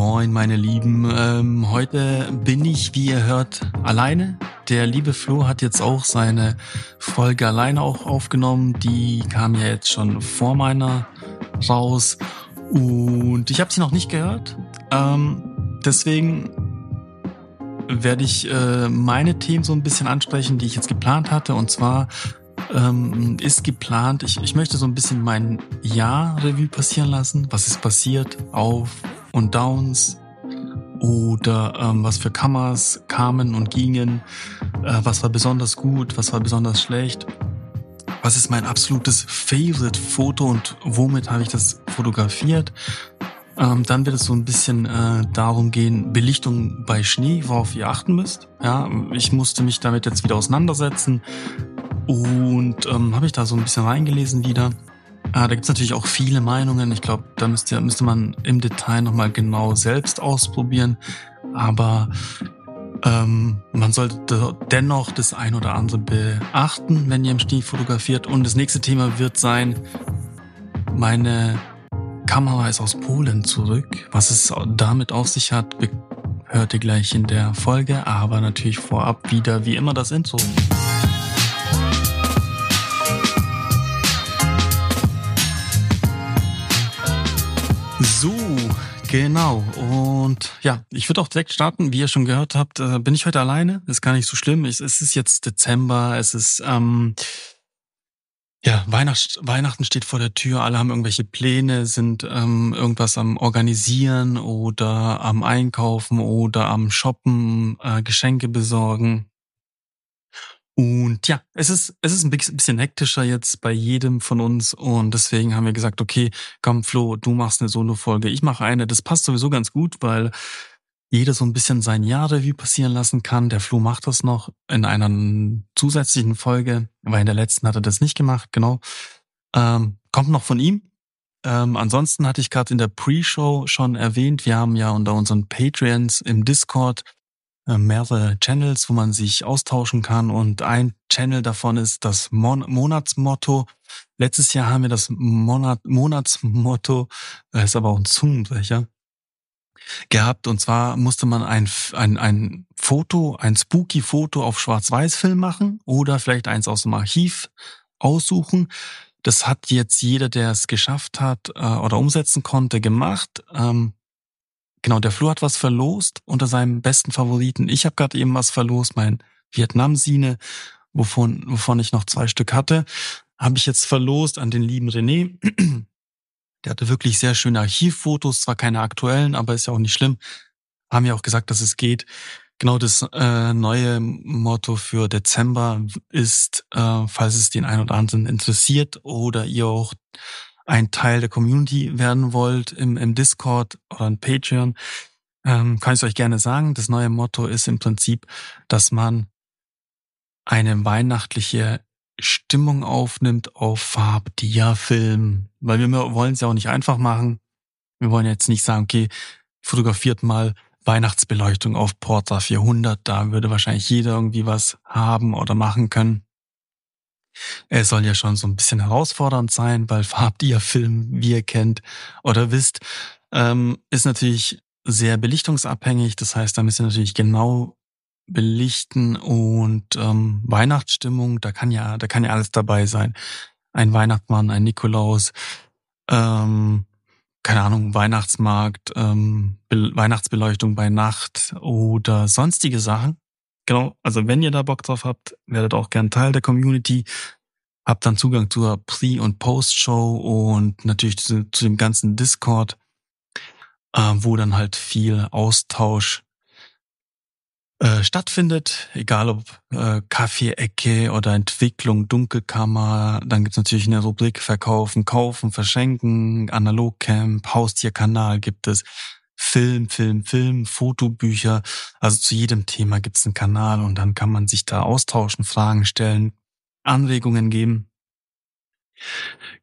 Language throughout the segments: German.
Moin, meine Lieben. Ähm, heute bin ich, wie ihr hört, alleine. Der liebe Flo hat jetzt auch seine Folge alleine auch aufgenommen. Die kam ja jetzt schon vor meiner raus. Und ich habe sie noch nicht gehört. Ähm, deswegen werde ich äh, meine Themen so ein bisschen ansprechen, die ich jetzt geplant hatte. Und zwar ähm, ist geplant, ich, ich möchte so ein bisschen mein Jahr Revue passieren lassen. Was ist passiert? Auf und Downs oder ähm, was für Kammers kamen und gingen, äh, was war besonders gut, was war besonders schlecht, was ist mein absolutes Favorite-Foto und womit habe ich das fotografiert. Ähm, dann wird es so ein bisschen äh, darum gehen, Belichtung bei Schnee, worauf ihr achten müsst. Ja, ich musste mich damit jetzt wieder auseinandersetzen und ähm, habe ich da so ein bisschen reingelesen wieder. Ah, da gibt's natürlich auch viele Meinungen. Ich glaube, da müsste, müsste man im Detail nochmal genau selbst ausprobieren. Aber ähm, man sollte dennoch das ein oder andere beachten, wenn ihr im Schnee fotografiert. Und das nächste Thema wird sein, meine Kamera ist aus Polen zurück. Was es damit auf sich hat, hört ihr gleich in der Folge. Aber natürlich vorab wieder wie immer das Intro. So, genau. Und ja, ich würde auch direkt starten. Wie ihr schon gehört habt, äh, bin ich heute alleine. Ist gar nicht so schlimm. Es ist jetzt Dezember. Es ist ähm, ja Weihnacht, Weihnachten steht vor der Tür. Alle haben irgendwelche Pläne, sind ähm, irgendwas am Organisieren oder am Einkaufen oder am Shoppen, äh, Geschenke besorgen. Und ja, es ist, es ist ein bisschen hektischer jetzt bei jedem von uns und deswegen haben wir gesagt, okay, komm Flo, du machst eine Solo-Folge, ich mache eine. Das passt sowieso ganz gut, weil jeder so ein bisschen sein Jahr-Review passieren lassen kann. Der Flo macht das noch in einer zusätzlichen Folge, weil in der letzten hat er das nicht gemacht, genau. Ähm, kommt noch von ihm. Ähm, ansonsten hatte ich gerade in der Pre-Show schon erwähnt, wir haben ja unter unseren Patreons im Discord mehrere Channels, wo man sich austauschen kann. Und ein Channel davon ist das Mon Monatsmotto. Letztes Jahr haben wir das Monat Monatsmotto, das ist aber auch ein Zungenbrecher, gehabt. Und zwar musste man ein, ein, ein Foto, ein spooky Foto auf Schwarz-Weiß-Film machen oder vielleicht eins aus dem Archiv aussuchen. Das hat jetzt jeder, der es geschafft hat äh, oder umsetzen konnte, gemacht. Ähm, Genau, der Flo hat was verlost unter seinem besten Favoriten. Ich habe gerade eben was verlost, mein Vietnam-Sine, wovon, wovon ich noch zwei Stück hatte, habe ich jetzt verlost an den lieben René. Der hatte wirklich sehr schöne Archivfotos, zwar keine aktuellen, aber ist ja auch nicht schlimm. Haben ja auch gesagt, dass es geht. Genau das äh, neue Motto für Dezember ist, äh, falls es den einen oder anderen interessiert oder ihr auch ein Teil der Community werden wollt im, im Discord oder in Patreon, ähm, kann ich euch gerne sagen. Das neue Motto ist im Prinzip, dass man eine weihnachtliche Stimmung aufnimmt auf Farbdiafilm. Weil wir wollen es ja auch nicht einfach machen. Wir wollen jetzt nicht sagen, okay, fotografiert mal Weihnachtsbeleuchtung auf Portra 400. Da würde wahrscheinlich jeder irgendwie was haben oder machen können. Er soll ja schon so ein bisschen herausfordernd sein, weil Farbdia-Film, wie ihr kennt oder wisst, ähm, ist natürlich sehr belichtungsabhängig. Das heißt, da müsst ihr natürlich genau belichten und ähm, Weihnachtsstimmung, da kann ja, da kann ja alles dabei sein. Ein Weihnachtsmann, ein Nikolaus, ähm, keine Ahnung, Weihnachtsmarkt, ähm, Be Weihnachtsbeleuchtung bei Nacht oder sonstige Sachen. Genau, also wenn ihr da Bock drauf habt, werdet auch gern Teil der Community. Habt dann Zugang zur Pre- und Post-Show und natürlich zu, zu dem ganzen Discord, äh, wo dann halt viel Austausch äh, stattfindet, egal ob äh, Kaffee-Ecke oder Entwicklung, Dunkelkammer. Dann gibt's natürlich eine Rubrik Verkaufen, Kaufen, Verschenken, Analogcamp, Haustierkanal gibt es. Film, Film, Film, Fotobücher. Also zu jedem Thema gibt's einen Kanal und dann kann man sich da austauschen, Fragen stellen, Anregungen geben.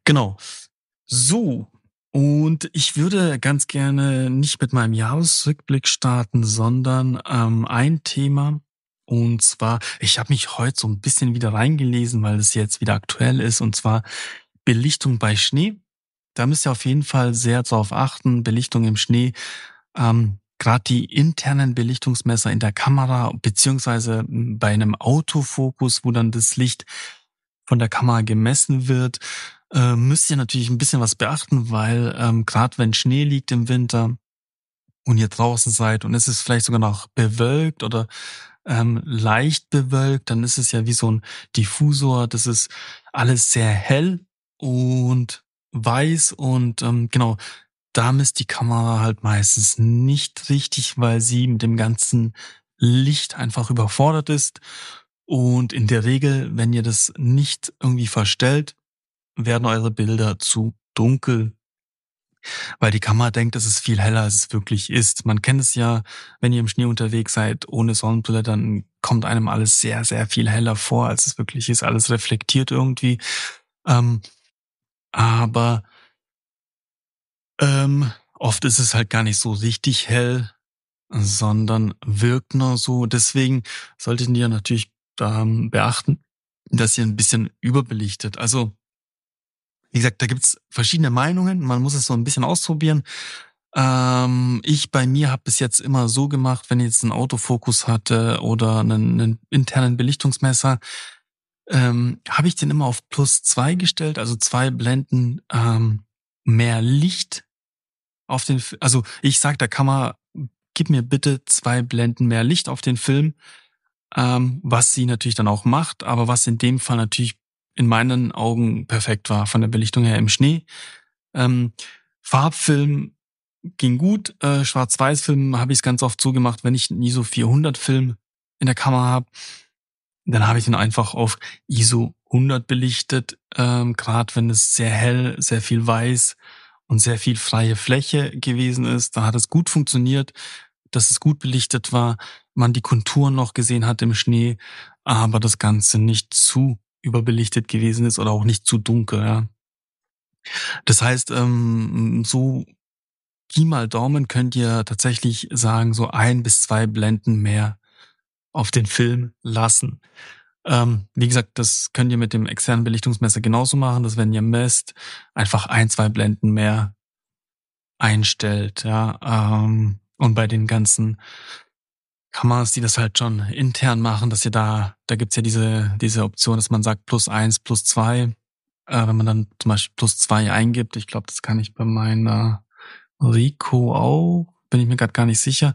Genau. So. Und ich würde ganz gerne nicht mit meinem Jahresrückblick starten, sondern ähm, ein Thema. Und zwar, ich habe mich heute so ein bisschen wieder reingelesen, weil es jetzt wieder aktuell ist. Und zwar Belichtung bei Schnee. Da müsst ihr auf jeden Fall sehr darauf achten. Belichtung im Schnee ähm, gerade die internen Belichtungsmesser in der Kamera beziehungsweise bei einem Autofokus, wo dann das Licht von der Kamera gemessen wird, äh, müsst ihr natürlich ein bisschen was beachten, weil ähm, gerade wenn Schnee liegt im Winter und ihr draußen seid und es ist vielleicht sogar noch bewölkt oder ähm, leicht bewölkt, dann ist es ja wie so ein Diffusor. Das ist alles sehr hell und weiß und ähm, genau, da misst die Kamera halt meistens nicht richtig, weil sie mit dem ganzen Licht einfach überfordert ist. Und in der Regel, wenn ihr das nicht irgendwie verstellt, werden eure Bilder zu dunkel. Weil die Kamera denkt, es ist viel heller, als es wirklich ist. Man kennt es ja, wenn ihr im Schnee unterwegs seid, ohne Sonnenbrille, dann kommt einem alles sehr, sehr viel heller vor, als es wirklich ist. Alles reflektiert irgendwie. Ähm, aber ähm, oft ist es halt gar nicht so richtig hell, sondern wirkt nur so. Deswegen solltet ihr natürlich ähm, beachten, dass ihr ein bisschen überbelichtet. Also, wie gesagt, da gibt's verschiedene Meinungen. Man muss es so ein bisschen ausprobieren. Ähm, ich bei mir habe bis jetzt immer so gemacht, wenn ich jetzt einen Autofokus hatte oder einen, einen internen Belichtungsmesser, ähm, habe ich den immer auf plus zwei gestellt, also zwei Blenden ähm, mehr Licht auf den, also ich sag der Kamera, gib mir bitte zwei Blenden mehr Licht auf den Film, ähm, was sie natürlich dann auch macht, aber was in dem Fall natürlich in meinen Augen perfekt war von der Belichtung her im Schnee. Ähm, Farbfilm ging gut, äh, Schwarz-Weiß-Film habe ich es ganz oft so wenn ich nie so 400 Film in der Kamera habe, dann habe ich ihn einfach auf ISO 100 belichtet, ähm, gerade wenn es sehr hell, sehr viel weiß und sehr viel freie Fläche gewesen ist. Da hat es gut funktioniert, dass es gut belichtet war, man die Konturen noch gesehen hat im Schnee, aber das Ganze nicht zu überbelichtet gewesen ist oder auch nicht zu dunkel. Ja. Das heißt, ähm, so Pi mal Daumen könnt ihr tatsächlich sagen, so ein bis zwei Blenden mehr auf den Film lassen. Ähm, wie gesagt, das könnt ihr mit dem externen Belichtungsmesser genauso machen, dass wenn ihr messt, einfach ein, zwei Blenden mehr einstellt, ja. Ähm, und bei den ganzen Kameras, die das halt schon intern machen, dass ihr da, da gibt's ja diese, diese Option, dass man sagt plus eins, plus zwei. Äh, wenn man dann zum Beispiel plus zwei eingibt, ich glaube, das kann ich bei meiner Rico auch, bin ich mir gerade gar nicht sicher.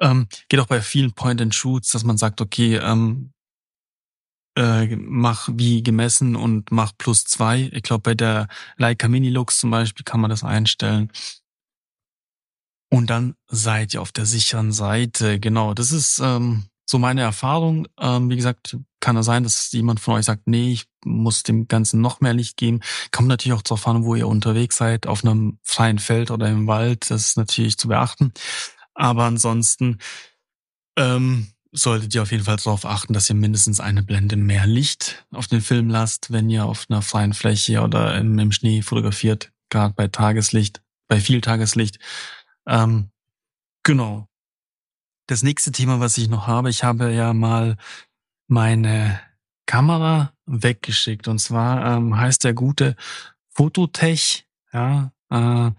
Ähm, geht auch bei vielen Point-and-Shoots, dass man sagt, okay, ähm, äh, mach wie gemessen und mach plus zwei. Ich glaube, bei der Leica Mini Lux zum Beispiel kann man das einstellen. Und dann seid ihr auf der sicheren Seite. Genau, das ist ähm, so meine Erfahrung. Ähm, wie gesagt, kann es sein, dass jemand von euch sagt, nee, ich muss dem Ganzen noch mehr Licht geben. Kommt natürlich auch darauf an, wo ihr unterwegs seid, auf einem freien Feld oder im Wald. Das ist natürlich zu beachten. Aber ansonsten ähm, solltet ihr auf jeden Fall darauf achten, dass ihr mindestens eine Blende mehr Licht auf den Film lasst, wenn ihr auf einer freien Fläche oder im, im Schnee fotografiert, gerade bei Tageslicht, bei viel Tageslicht. Ähm, genau. Das nächste Thema, was ich noch habe, ich habe ja mal meine Kamera weggeschickt. Und zwar ähm, heißt der gute Fototech, ja, äh,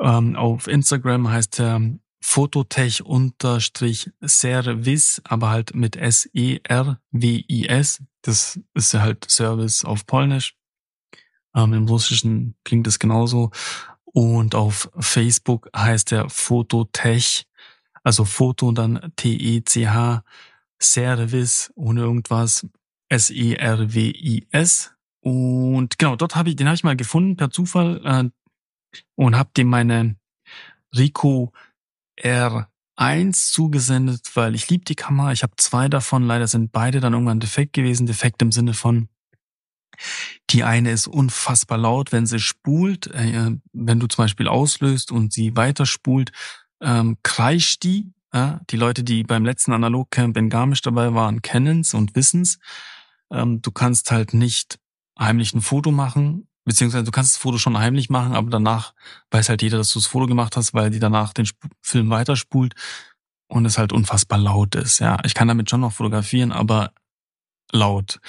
ähm, auf Instagram heißt er Fototech-Service, aber halt mit S-E-R-W-I-S. Das ist halt Service auf Polnisch. Ähm, Im Russischen klingt es genauso. Und auf Facebook heißt er Fototech, also Foto und dann T-E-C-H, Service ohne irgendwas, S-E-R-W-I-S. Und genau, dort habe ich, den habe ich mal gefunden per Zufall äh, und habe dem meine Rico R1 zugesendet, weil ich liebe die Kamera. Ich habe zwei davon. Leider sind beide dann irgendwann defekt gewesen. Defekt im Sinne von, die eine ist unfassbar laut, wenn sie spult. Äh, wenn du zum Beispiel auslöst und sie weiter spult, ähm, kreischt die. Ja? Die Leute, die beim letzten Analogcamp in Garmisch dabei waren, kennen's und wissen's. Ähm, du kannst halt nicht heimlich ein Foto machen Beziehungsweise du kannst das Foto schon heimlich machen, aber danach weiß halt jeder, dass du das Foto gemacht hast, weil die danach den Sp Film weiterspult und es halt unfassbar laut ist. Ja, ich kann damit schon noch fotografieren, aber laut.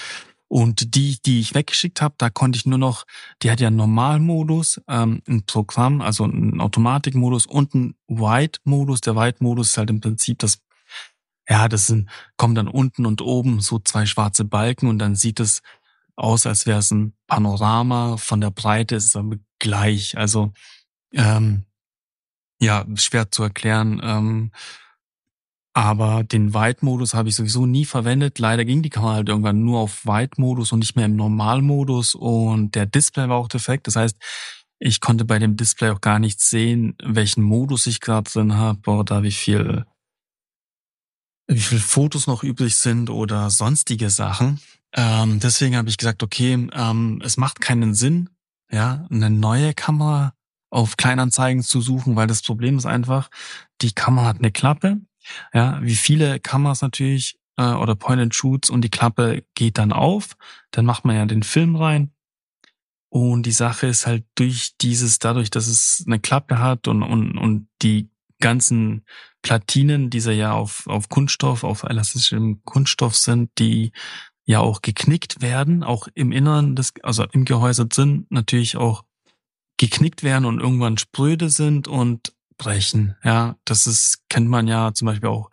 Und die, die ich weggeschickt habe, da konnte ich nur noch, die hat ja einen Normalmodus, ähm, ein Programm, also einen Automatikmodus und einen White-Modus. Der White-Modus ist halt im Prinzip das, ja, das sind, kommen dann unten und oben so zwei schwarze Balken und dann sieht es aus, als wäre es ein Panorama. Von der Breite ist es aber gleich. Also ähm, ja, schwer zu erklären. Ähm, aber den White-Modus habe ich sowieso nie verwendet. Leider ging die Kamera halt irgendwann nur auf White-Modus und nicht mehr im Normalmodus. Und der Display war auch defekt. Das heißt, ich konnte bei dem Display auch gar nicht sehen, welchen Modus ich gerade drin habe oder wie viel, wie viel Fotos noch übrig sind oder sonstige Sachen. Ähm, deswegen habe ich gesagt, okay, ähm, es macht keinen Sinn, ja, eine neue Kamera auf Kleinanzeigen zu suchen, weil das Problem ist einfach, die Kamera hat eine Klappe, ja, wie viele Kameras natürlich äh, oder Point and Shoots und die Klappe geht dann auf, dann macht man ja den Film rein und die Sache ist halt durch dieses, dadurch, dass es eine Klappe hat und und und die ganzen Platinen, die ja auf auf Kunststoff, auf elastischem Kunststoff sind, die ja auch geknickt werden, auch im Inneren des, also im Gehäuse drin natürlich auch geknickt werden und irgendwann spröde sind und brechen. Ja, das ist, kennt man ja zum Beispiel auch,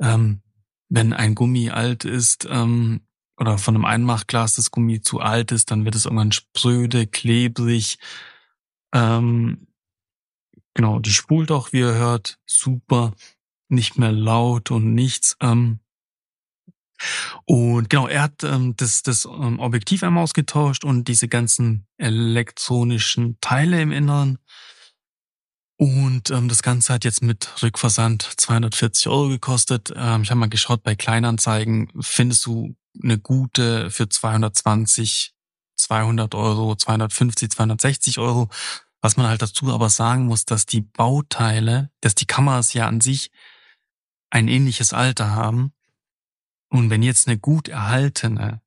ähm, wenn ein Gummi alt ist, ähm, oder von einem Einmachglas das Gummi zu alt ist, dann wird es irgendwann spröde, klebrig. Ähm, genau, die spult auch, wie ihr hört, super, nicht mehr laut und nichts. Ähm, und genau, er hat ähm, das, das ähm, Objektiv einmal ausgetauscht und diese ganzen elektronischen Teile im Inneren. Und ähm, das Ganze hat jetzt mit Rückversand 240 Euro gekostet. Ähm, ich habe mal geschaut, bei Kleinanzeigen findest du eine gute für 220, 200 Euro, 250, 260 Euro. Was man halt dazu aber sagen muss, dass die Bauteile, dass die Kameras ja an sich ein ähnliches Alter haben und wenn jetzt eine gut erhaltene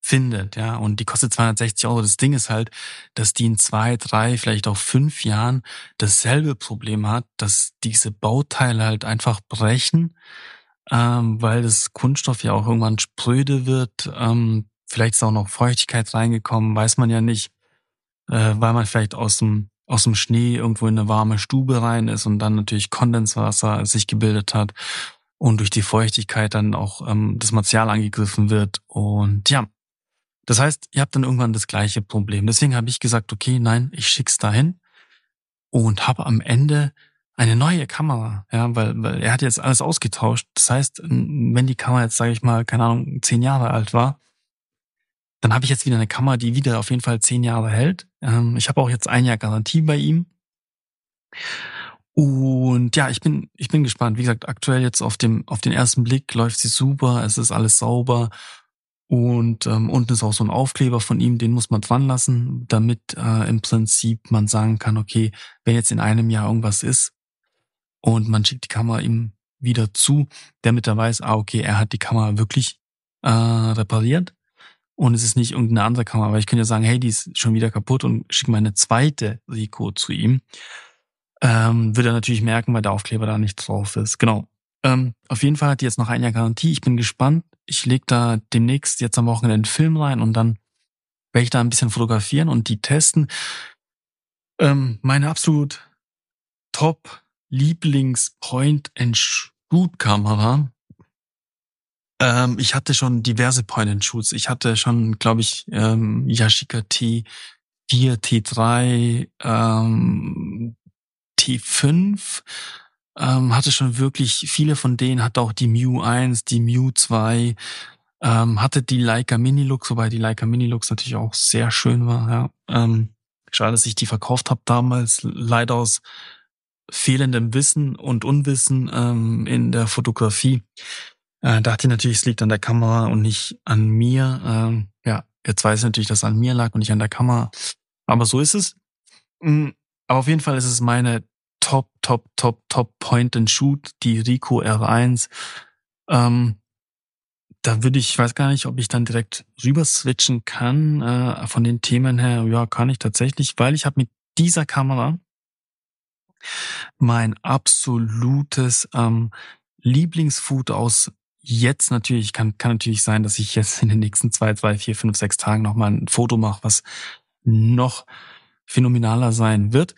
findet, ja, und die kostet 260 Euro, das Ding ist halt, dass die in zwei, drei, vielleicht auch fünf Jahren dasselbe Problem hat, dass diese Bauteile halt einfach brechen, ähm, weil das Kunststoff ja auch irgendwann spröde wird. Ähm, vielleicht ist auch noch Feuchtigkeit reingekommen, weiß man ja nicht, äh, weil man vielleicht aus dem aus dem Schnee irgendwo in eine warme Stube rein ist und dann natürlich Kondenswasser sich gebildet hat und durch die Feuchtigkeit dann auch ähm, das Material angegriffen wird. Und ja, das heißt, ihr habt dann irgendwann das gleiche Problem. Deswegen habe ich gesagt, okay, nein, ich schick's dahin und habe am Ende eine neue Kamera, ja, weil, weil er hat jetzt alles ausgetauscht. Das heißt, wenn die Kamera jetzt, sage ich mal, keine Ahnung, zehn Jahre alt war, dann habe ich jetzt wieder eine Kamera, die wieder auf jeden Fall zehn Jahre hält. Ähm, ich habe auch jetzt ein Jahr Garantie bei ihm. Und ja, ich bin, ich bin gespannt. Wie gesagt, aktuell jetzt auf dem, auf den ersten Blick läuft sie super. Es ist alles sauber. Und ähm, unten ist auch so ein Aufkleber von ihm, den muss man dran lassen, damit äh, im Prinzip man sagen kann, okay, wenn jetzt in einem Jahr irgendwas ist und man schickt die Kamera ihm wieder zu, damit er weiß, ah, okay, er hat die Kamera wirklich äh, repariert und es ist nicht irgendeine andere Kamera. Aber ich könnte ja sagen, hey, die ist schon wieder kaputt und schicke meine zweite Rico zu ihm. Ähm, wird er natürlich merken, weil der Aufkleber da nicht drauf ist. Genau. Ähm, auf jeden Fall hat die jetzt noch ein Jahr Garantie. Ich bin gespannt. Ich leg da demnächst jetzt am Wochenende einen Film rein und dann werde ich da ein bisschen fotografieren und die testen. Ähm, meine absolut Top Lieblings Point and Shoot Kamera. Ähm, ich hatte schon diverse Point and Shoots. Ich hatte schon, glaube ich, ähm, Yashica T4, T3, ähm, T5 ähm, hatte schon wirklich viele von denen, hatte auch die Mew 1, die Mew 2, ähm, hatte die Leica Mini Lux, wobei die Leica Mini Lux natürlich auch sehr schön war. Ja. Ähm, schade, dass ich die verkauft habe damals, leider aus fehlendem Wissen und Unwissen ähm, in der Fotografie. Äh, dachte ich natürlich, es liegt an der Kamera und nicht an mir. Ähm, ja, jetzt weiß ich natürlich, dass es an mir lag und nicht an der Kamera. Aber so ist es. Mm, aber auf jeden Fall ist es meine Top, Top, Top, Top Point and Shoot, die Rico R1. Ähm, da würde ich, ich weiß gar nicht, ob ich dann direkt rüber switchen kann. Äh, von den Themen her, ja, kann ich tatsächlich, weil ich habe mit dieser Kamera mein absolutes ähm, Lieblingsfood aus jetzt natürlich, kann, kann natürlich sein, dass ich jetzt in den nächsten zwei, drei, vier, fünf, sechs Tagen nochmal ein Foto mache, was noch phänomenaler sein wird.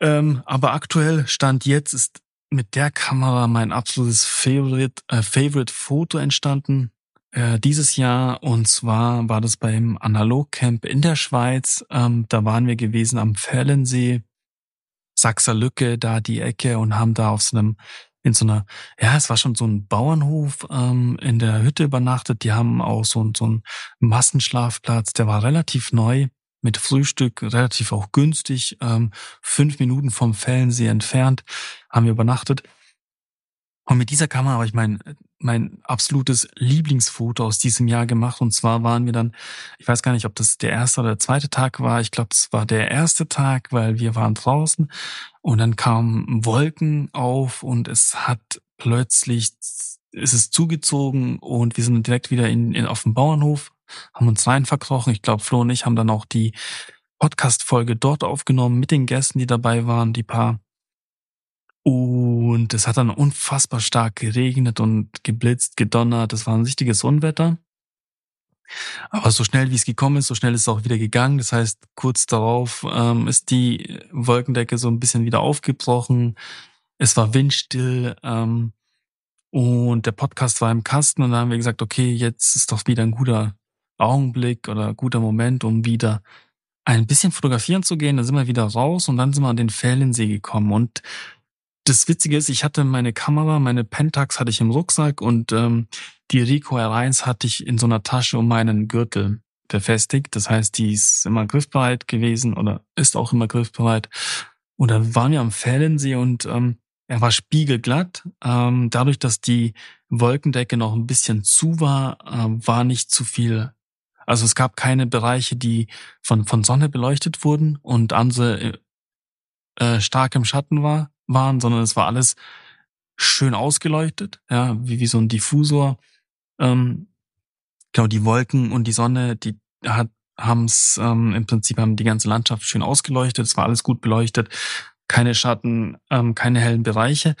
Ähm, aber aktuell Stand jetzt ist mit der Kamera mein absolutes Favorite, äh, Favorite Foto entstanden äh, dieses Jahr. Und zwar war das beim Analogcamp in der Schweiz. Ähm, da waren wir gewesen am Fellensee, Sachser Lücke, da die Ecke und haben da auf so einem in so einer, ja, es war schon so ein Bauernhof ähm, in der Hütte übernachtet. Die haben auch so, so einen Massenschlafplatz, der war relativ neu mit Frühstück relativ auch günstig, ähm, fünf Minuten vom Fellensee entfernt, haben wir übernachtet. Und mit dieser Kamera habe ich mein, mein absolutes Lieblingsfoto aus diesem Jahr gemacht. Und zwar waren wir dann, ich weiß gar nicht, ob das der erste oder der zweite Tag war. Ich glaube, es war der erste Tag, weil wir waren draußen und dann kamen Wolken auf und es hat plötzlich, ist es zugezogen und wir sind direkt wieder in, in auf dem Bauernhof haben uns rein verkrochen. Ich glaube, Flo und ich haben dann auch die Podcast-Folge dort aufgenommen mit den Gästen, die dabei waren, die paar. Und es hat dann unfassbar stark geregnet und geblitzt, gedonnert. Das war ein richtiges Unwetter. Aber so schnell wie es gekommen ist, so schnell ist es auch wieder gegangen. Das heißt, kurz darauf ähm, ist die Wolkendecke so ein bisschen wieder aufgebrochen. Es war windstill. Ähm, und der Podcast war im Kasten und da haben wir gesagt, okay, jetzt ist doch wieder ein guter Augenblick oder guter Moment, um wieder ein bisschen fotografieren zu gehen. Da sind wir wieder raus und dann sind wir an den Fällensee gekommen. Und das Witzige ist, ich hatte meine Kamera, meine Pentax hatte ich im Rucksack und ähm, die Rico R1 hatte ich in so einer Tasche um meinen Gürtel befestigt. Das heißt, die ist immer griffbereit gewesen oder ist auch immer griffbereit. Und dann waren wir am Fällensee und ähm, er war spiegelglatt. Ähm, dadurch, dass die Wolkendecke noch ein bisschen zu war, äh, war nicht zu viel also es gab keine Bereiche, die von, von Sonne beleuchtet wurden und andere äh, stark im Schatten war, waren, sondern es war alles schön ausgeleuchtet, ja, wie, wie so ein Diffusor. Ähm, genau, die Wolken und die Sonne, die hat haben's ähm, im Prinzip haben die ganze Landschaft schön ausgeleuchtet, es war alles gut beleuchtet, keine Schatten, ähm, keine hellen Bereiche.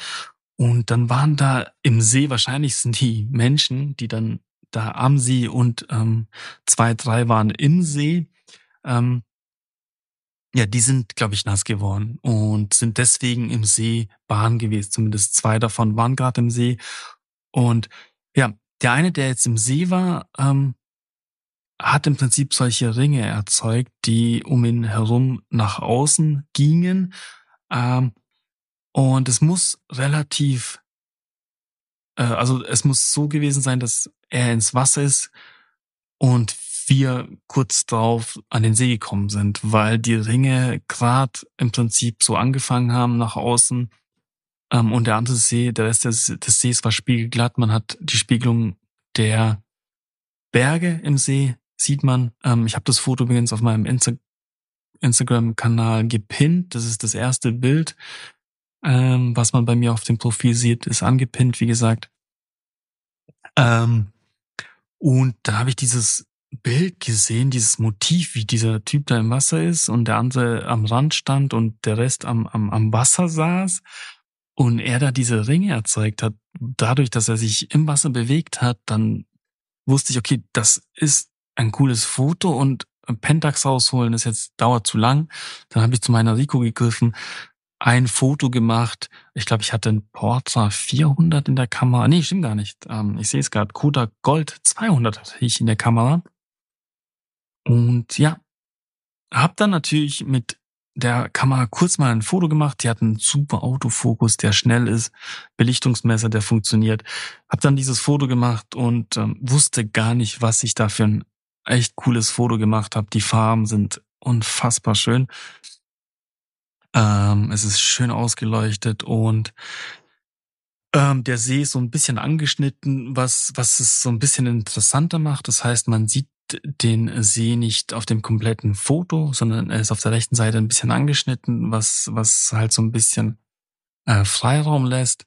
Und dann waren da im See wahrscheinlich sind die Menschen, die dann da am See und ähm, zwei, drei waren im See. Ähm, ja, die sind, glaube ich, nass geworden und sind deswegen im See Bahn gewesen. Zumindest zwei davon waren gerade im See. Und ja, der eine, der jetzt im See war, ähm, hat im Prinzip solche Ringe erzeugt, die um ihn herum nach außen gingen. Ähm, und es muss relativ äh, also es muss so gewesen sein, dass er ins Wasser ist und wir kurz darauf an den See gekommen sind, weil die Ringe gerade im Prinzip so angefangen haben nach außen ähm, und der andere See, der Rest des, des Sees war spiegelglatt. Man hat die Spiegelung der Berge im See, sieht man. Ähm, ich habe das Foto übrigens auf meinem Insta Instagram-Kanal gepinnt. Das ist das erste Bild. Ähm, was man bei mir auf dem Profil sieht, ist angepinnt, wie gesagt. Ähm, und da habe ich dieses Bild gesehen, dieses Motiv, wie dieser Typ da im Wasser ist und der andere am Rand stand und der Rest am, am, am Wasser saß und er da diese Ringe erzeugt hat. Dadurch, dass er sich im Wasser bewegt hat, dann wusste ich, okay, das ist ein cooles Foto und Pentax rausholen ist jetzt dauert zu lang. Dann habe ich zu meiner Rico gegriffen, ein Foto gemacht. Ich glaube, ich hatte ein Portra 400 in der Kamera. Nee, stimmt gar nicht. Ähm, ich sehe es gerade. Kodak Gold 200 hatte ich in der Kamera. Und ja, hab dann natürlich mit der Kamera kurz mal ein Foto gemacht. Die hat einen super Autofokus, der schnell ist, Belichtungsmesser, der funktioniert. Hab dann dieses Foto gemacht und ähm, wusste gar nicht, was ich da für ein echt cooles Foto gemacht habe. Die Farben sind unfassbar schön. Ähm, es ist schön ausgeleuchtet und ähm, der See ist so ein bisschen angeschnitten, was, was es so ein bisschen interessanter macht. Das heißt, man sieht den See nicht auf dem kompletten Foto, sondern er ist auf der rechten Seite ein bisschen angeschnitten, was, was halt so ein bisschen äh, Freiraum lässt.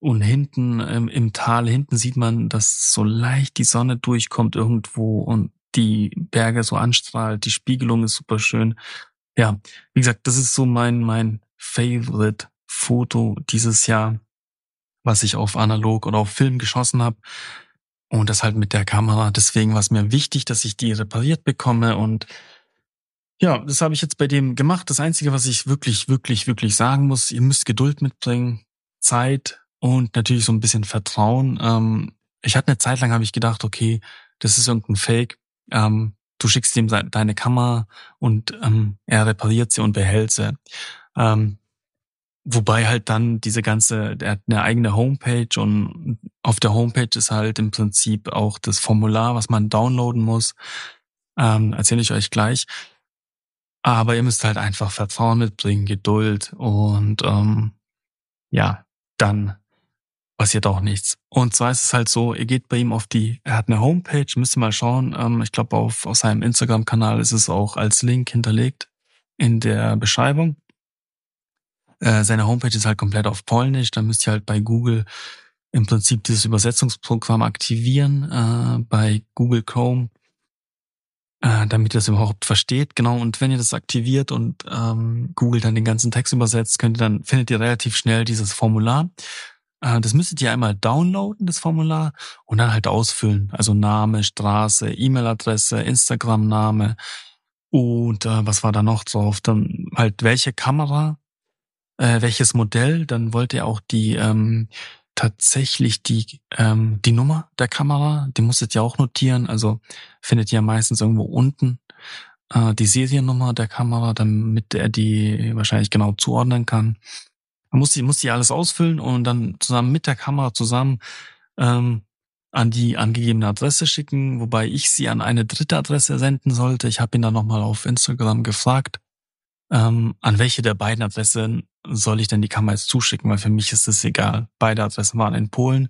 Und hinten ähm, im Tal, hinten sieht man, dass so leicht die Sonne durchkommt irgendwo und die Berge so anstrahlt. Die Spiegelung ist super schön ja, wie gesagt, das ist so mein, mein Favorite Foto dieses Jahr. was ich auf analog oder auf Film geschossen habe. Und das halt mit der Kamera. Deswegen war es mir wichtig, dass ich die repariert bekomme. Und ja, das habe ich jetzt bei dem gemacht. Das Einzige, was ich wirklich, wirklich, wirklich sagen muss, ihr müsst Geduld mitbringen, Zeit und natürlich so ein bisschen Vertrauen. Ähm, ich hatte eine Zeit lang, habe ich gedacht, okay, das ist irgendein Fake. Ähm, du schickst ihm deine Kamera und ähm, er repariert sie und behält sie. Ähm, Wobei halt dann diese ganze, er hat eine eigene Homepage und auf der Homepage ist halt im Prinzip auch das Formular, was man downloaden muss. Ähm, Erzähle ich euch gleich. Aber ihr müsst halt einfach Vertrauen mitbringen, Geduld und ähm, ja, dann passiert auch nichts. Und zwar ist es halt so, ihr geht bei ihm auf die, er hat eine Homepage, müsst ihr mal schauen. Ähm, ich glaube, auf, auf seinem Instagram-Kanal ist es auch als Link hinterlegt in der Beschreibung. Äh, seine Homepage ist halt komplett auf Polnisch. Da müsst ihr halt bei Google im Prinzip dieses Übersetzungsprogramm aktivieren, äh, bei Google Chrome, äh, damit ihr das überhaupt versteht. Genau, und wenn ihr das aktiviert und ähm, Google dann den ganzen Text übersetzt, könnt ihr dann, findet ihr relativ schnell dieses Formular. Äh, das müsstet ihr einmal downloaden, das Formular, und dann halt ausfüllen. Also Name, Straße, E-Mail-Adresse, Instagram-Name und äh, was war da noch drauf? Dann halt welche Kamera äh, welches Modell, dann wollte er auch die ähm, tatsächlich die ähm, die Nummer der Kamera, die musstet ihr auch notieren. Also findet ihr meistens irgendwo unten äh, die Seriennummer der Kamera, damit er die wahrscheinlich genau zuordnen kann. Man muss die, muss die alles ausfüllen und dann zusammen mit der Kamera zusammen ähm, an die angegebene Adresse schicken, wobei ich sie an eine dritte Adresse senden sollte. Ich habe ihn dann nochmal auf Instagram gefragt, ähm, an welche der beiden Adressen soll ich denn die Kamera jetzt zuschicken, weil für mich ist es egal. Beide Adressen waren in Polen.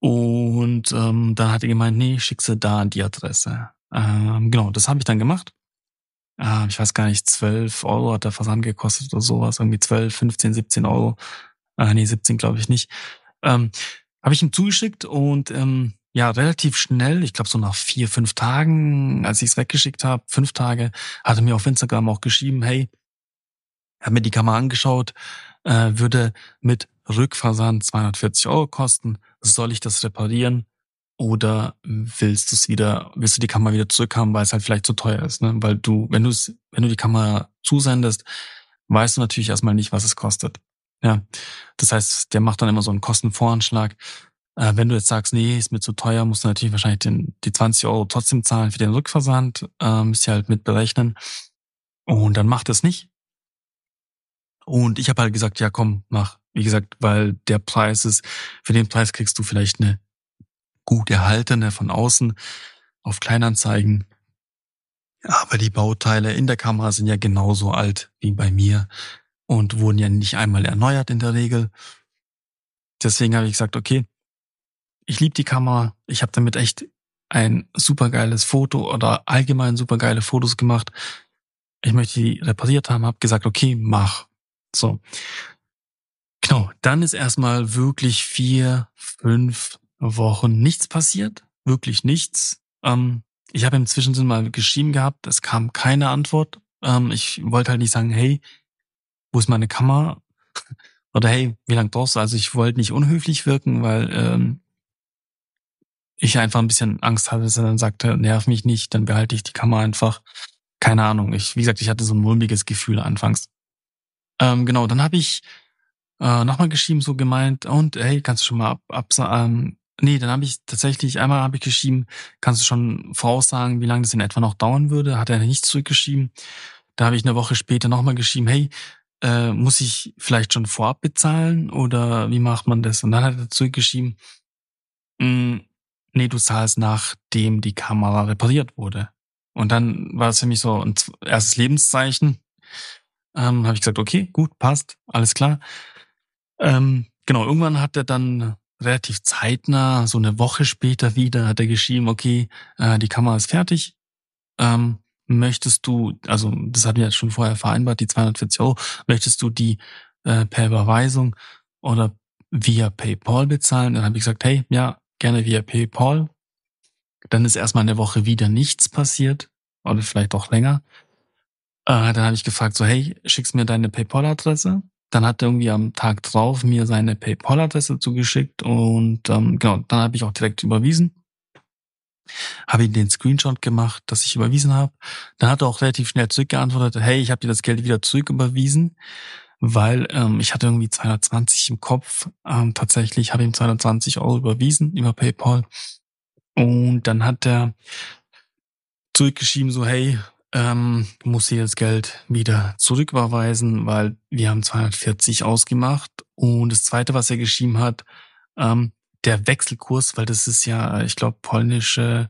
Und ähm, dann hat er gemeint, nee, schick sie da an die Adresse. Ähm, genau, das habe ich dann gemacht. Äh, ich weiß gar nicht, 12 Euro hat der Versand gekostet oder sowas. Irgendwie 12, 15, 17 Euro. Äh, nee, 17 glaube ich nicht. Ähm, habe ich ihm zugeschickt und ähm, ja, relativ schnell, ich glaube so nach vier, fünf Tagen, als ich es weggeschickt habe, fünf Tage, hat er mir auf Instagram auch geschrieben, hey, habe mir die Kamera angeschaut, äh, würde mit Rückversand 240 Euro kosten. Soll ich das reparieren? Oder willst du es wieder, willst du die Kamera wieder zurückhaben, weil es halt vielleicht zu teuer ist, ne? Weil du, wenn du es, wenn du die Kamera zusendest, weißt du natürlich erstmal nicht, was es kostet. Ja. Das heißt, der macht dann immer so einen Kostenvoranschlag. Äh, wenn du jetzt sagst, nee, ist mir zu teuer, musst du natürlich wahrscheinlich den, die 20 Euro trotzdem zahlen für den Rückversand, äh, müsst ihr halt mit berechnen. Und dann macht es nicht. Und ich habe halt gesagt, ja komm, mach. Wie gesagt, weil der Preis ist, für den Preis kriegst du vielleicht eine gut erhaltene von außen auf Kleinanzeigen. Aber die Bauteile in der Kamera sind ja genauso alt wie bei mir und wurden ja nicht einmal erneuert in der Regel. Deswegen habe ich gesagt, okay, ich liebe die Kamera. Ich habe damit echt ein supergeiles Foto oder allgemein supergeile Fotos gemacht. Ich möchte die repariert haben, habe gesagt, okay, mach. So. Genau, dann ist erstmal wirklich vier, fünf Wochen nichts passiert. Wirklich nichts. Ähm, ich habe im Zwischensinn mal geschrieben gehabt, es kam keine Antwort. Ähm, ich wollte halt nicht sagen, hey, wo ist meine Kamera? Oder hey, wie lange brauchst du? Also ich wollte nicht unhöflich wirken, weil ähm, ich einfach ein bisschen Angst hatte, dass er dann sagte, nerv mich nicht, dann behalte ich die Kamera einfach. Keine Ahnung. Ich, wie gesagt, ich hatte so ein mulmiges Gefühl anfangs. Ähm, genau, dann habe ich äh, nochmal geschrieben, so gemeint, und hey, kannst du schon mal ab, ab ähm, nee, dann habe ich tatsächlich, einmal habe ich geschrieben, kannst du schon voraussagen, wie lange das in etwa noch dauern würde? Hat er nicht zurückgeschrieben. Da habe ich eine Woche später nochmal geschrieben, hey, äh, muss ich vielleicht schon vorab bezahlen oder wie macht man das? Und dann hat er zurückgeschrieben, mm, nee, du zahlst nachdem die Kamera repariert wurde. Und dann war es für mich so ein erstes Lebenszeichen, ähm, habe ich gesagt, okay, gut, passt, alles klar. Ähm, genau, irgendwann hat er dann relativ zeitnah, so eine Woche später wieder, hat er geschrieben, okay, äh, die Kamera ist fertig. Ähm, möchtest du, also das hatten wir jetzt schon vorher vereinbart, die 240 Euro, möchtest du die äh, per Überweisung oder via PayPal bezahlen? Dann habe ich gesagt, hey, ja, gerne via PayPal. Dann ist erstmal eine Woche wieder nichts passiert oder vielleicht auch länger. Äh, dann habe ich gefragt, so hey, schickst mir deine PayPal-Adresse. dann hat er irgendwie am Tag drauf mir seine PayPal-Adresse zugeschickt und ähm, genau, dann habe ich auch direkt überwiesen. Habe ihm den Screenshot gemacht, dass ich überwiesen habe. Dann hat er auch relativ schnell zurückgeantwortet, hey, ich habe dir das Geld wieder zurücküberwiesen, weil ähm, ich hatte irgendwie 220 im Kopf. Ähm, tatsächlich habe ihm 220 Euro überwiesen über PayPal. Und dann hat er zurückgeschrieben, so, hey, ähm, muss hier das Geld wieder zurücküberweisen, weil wir haben 240 ausgemacht. Und das Zweite, was er geschrieben hat, ähm, der Wechselkurs, weil das ist ja, ich glaube, polnische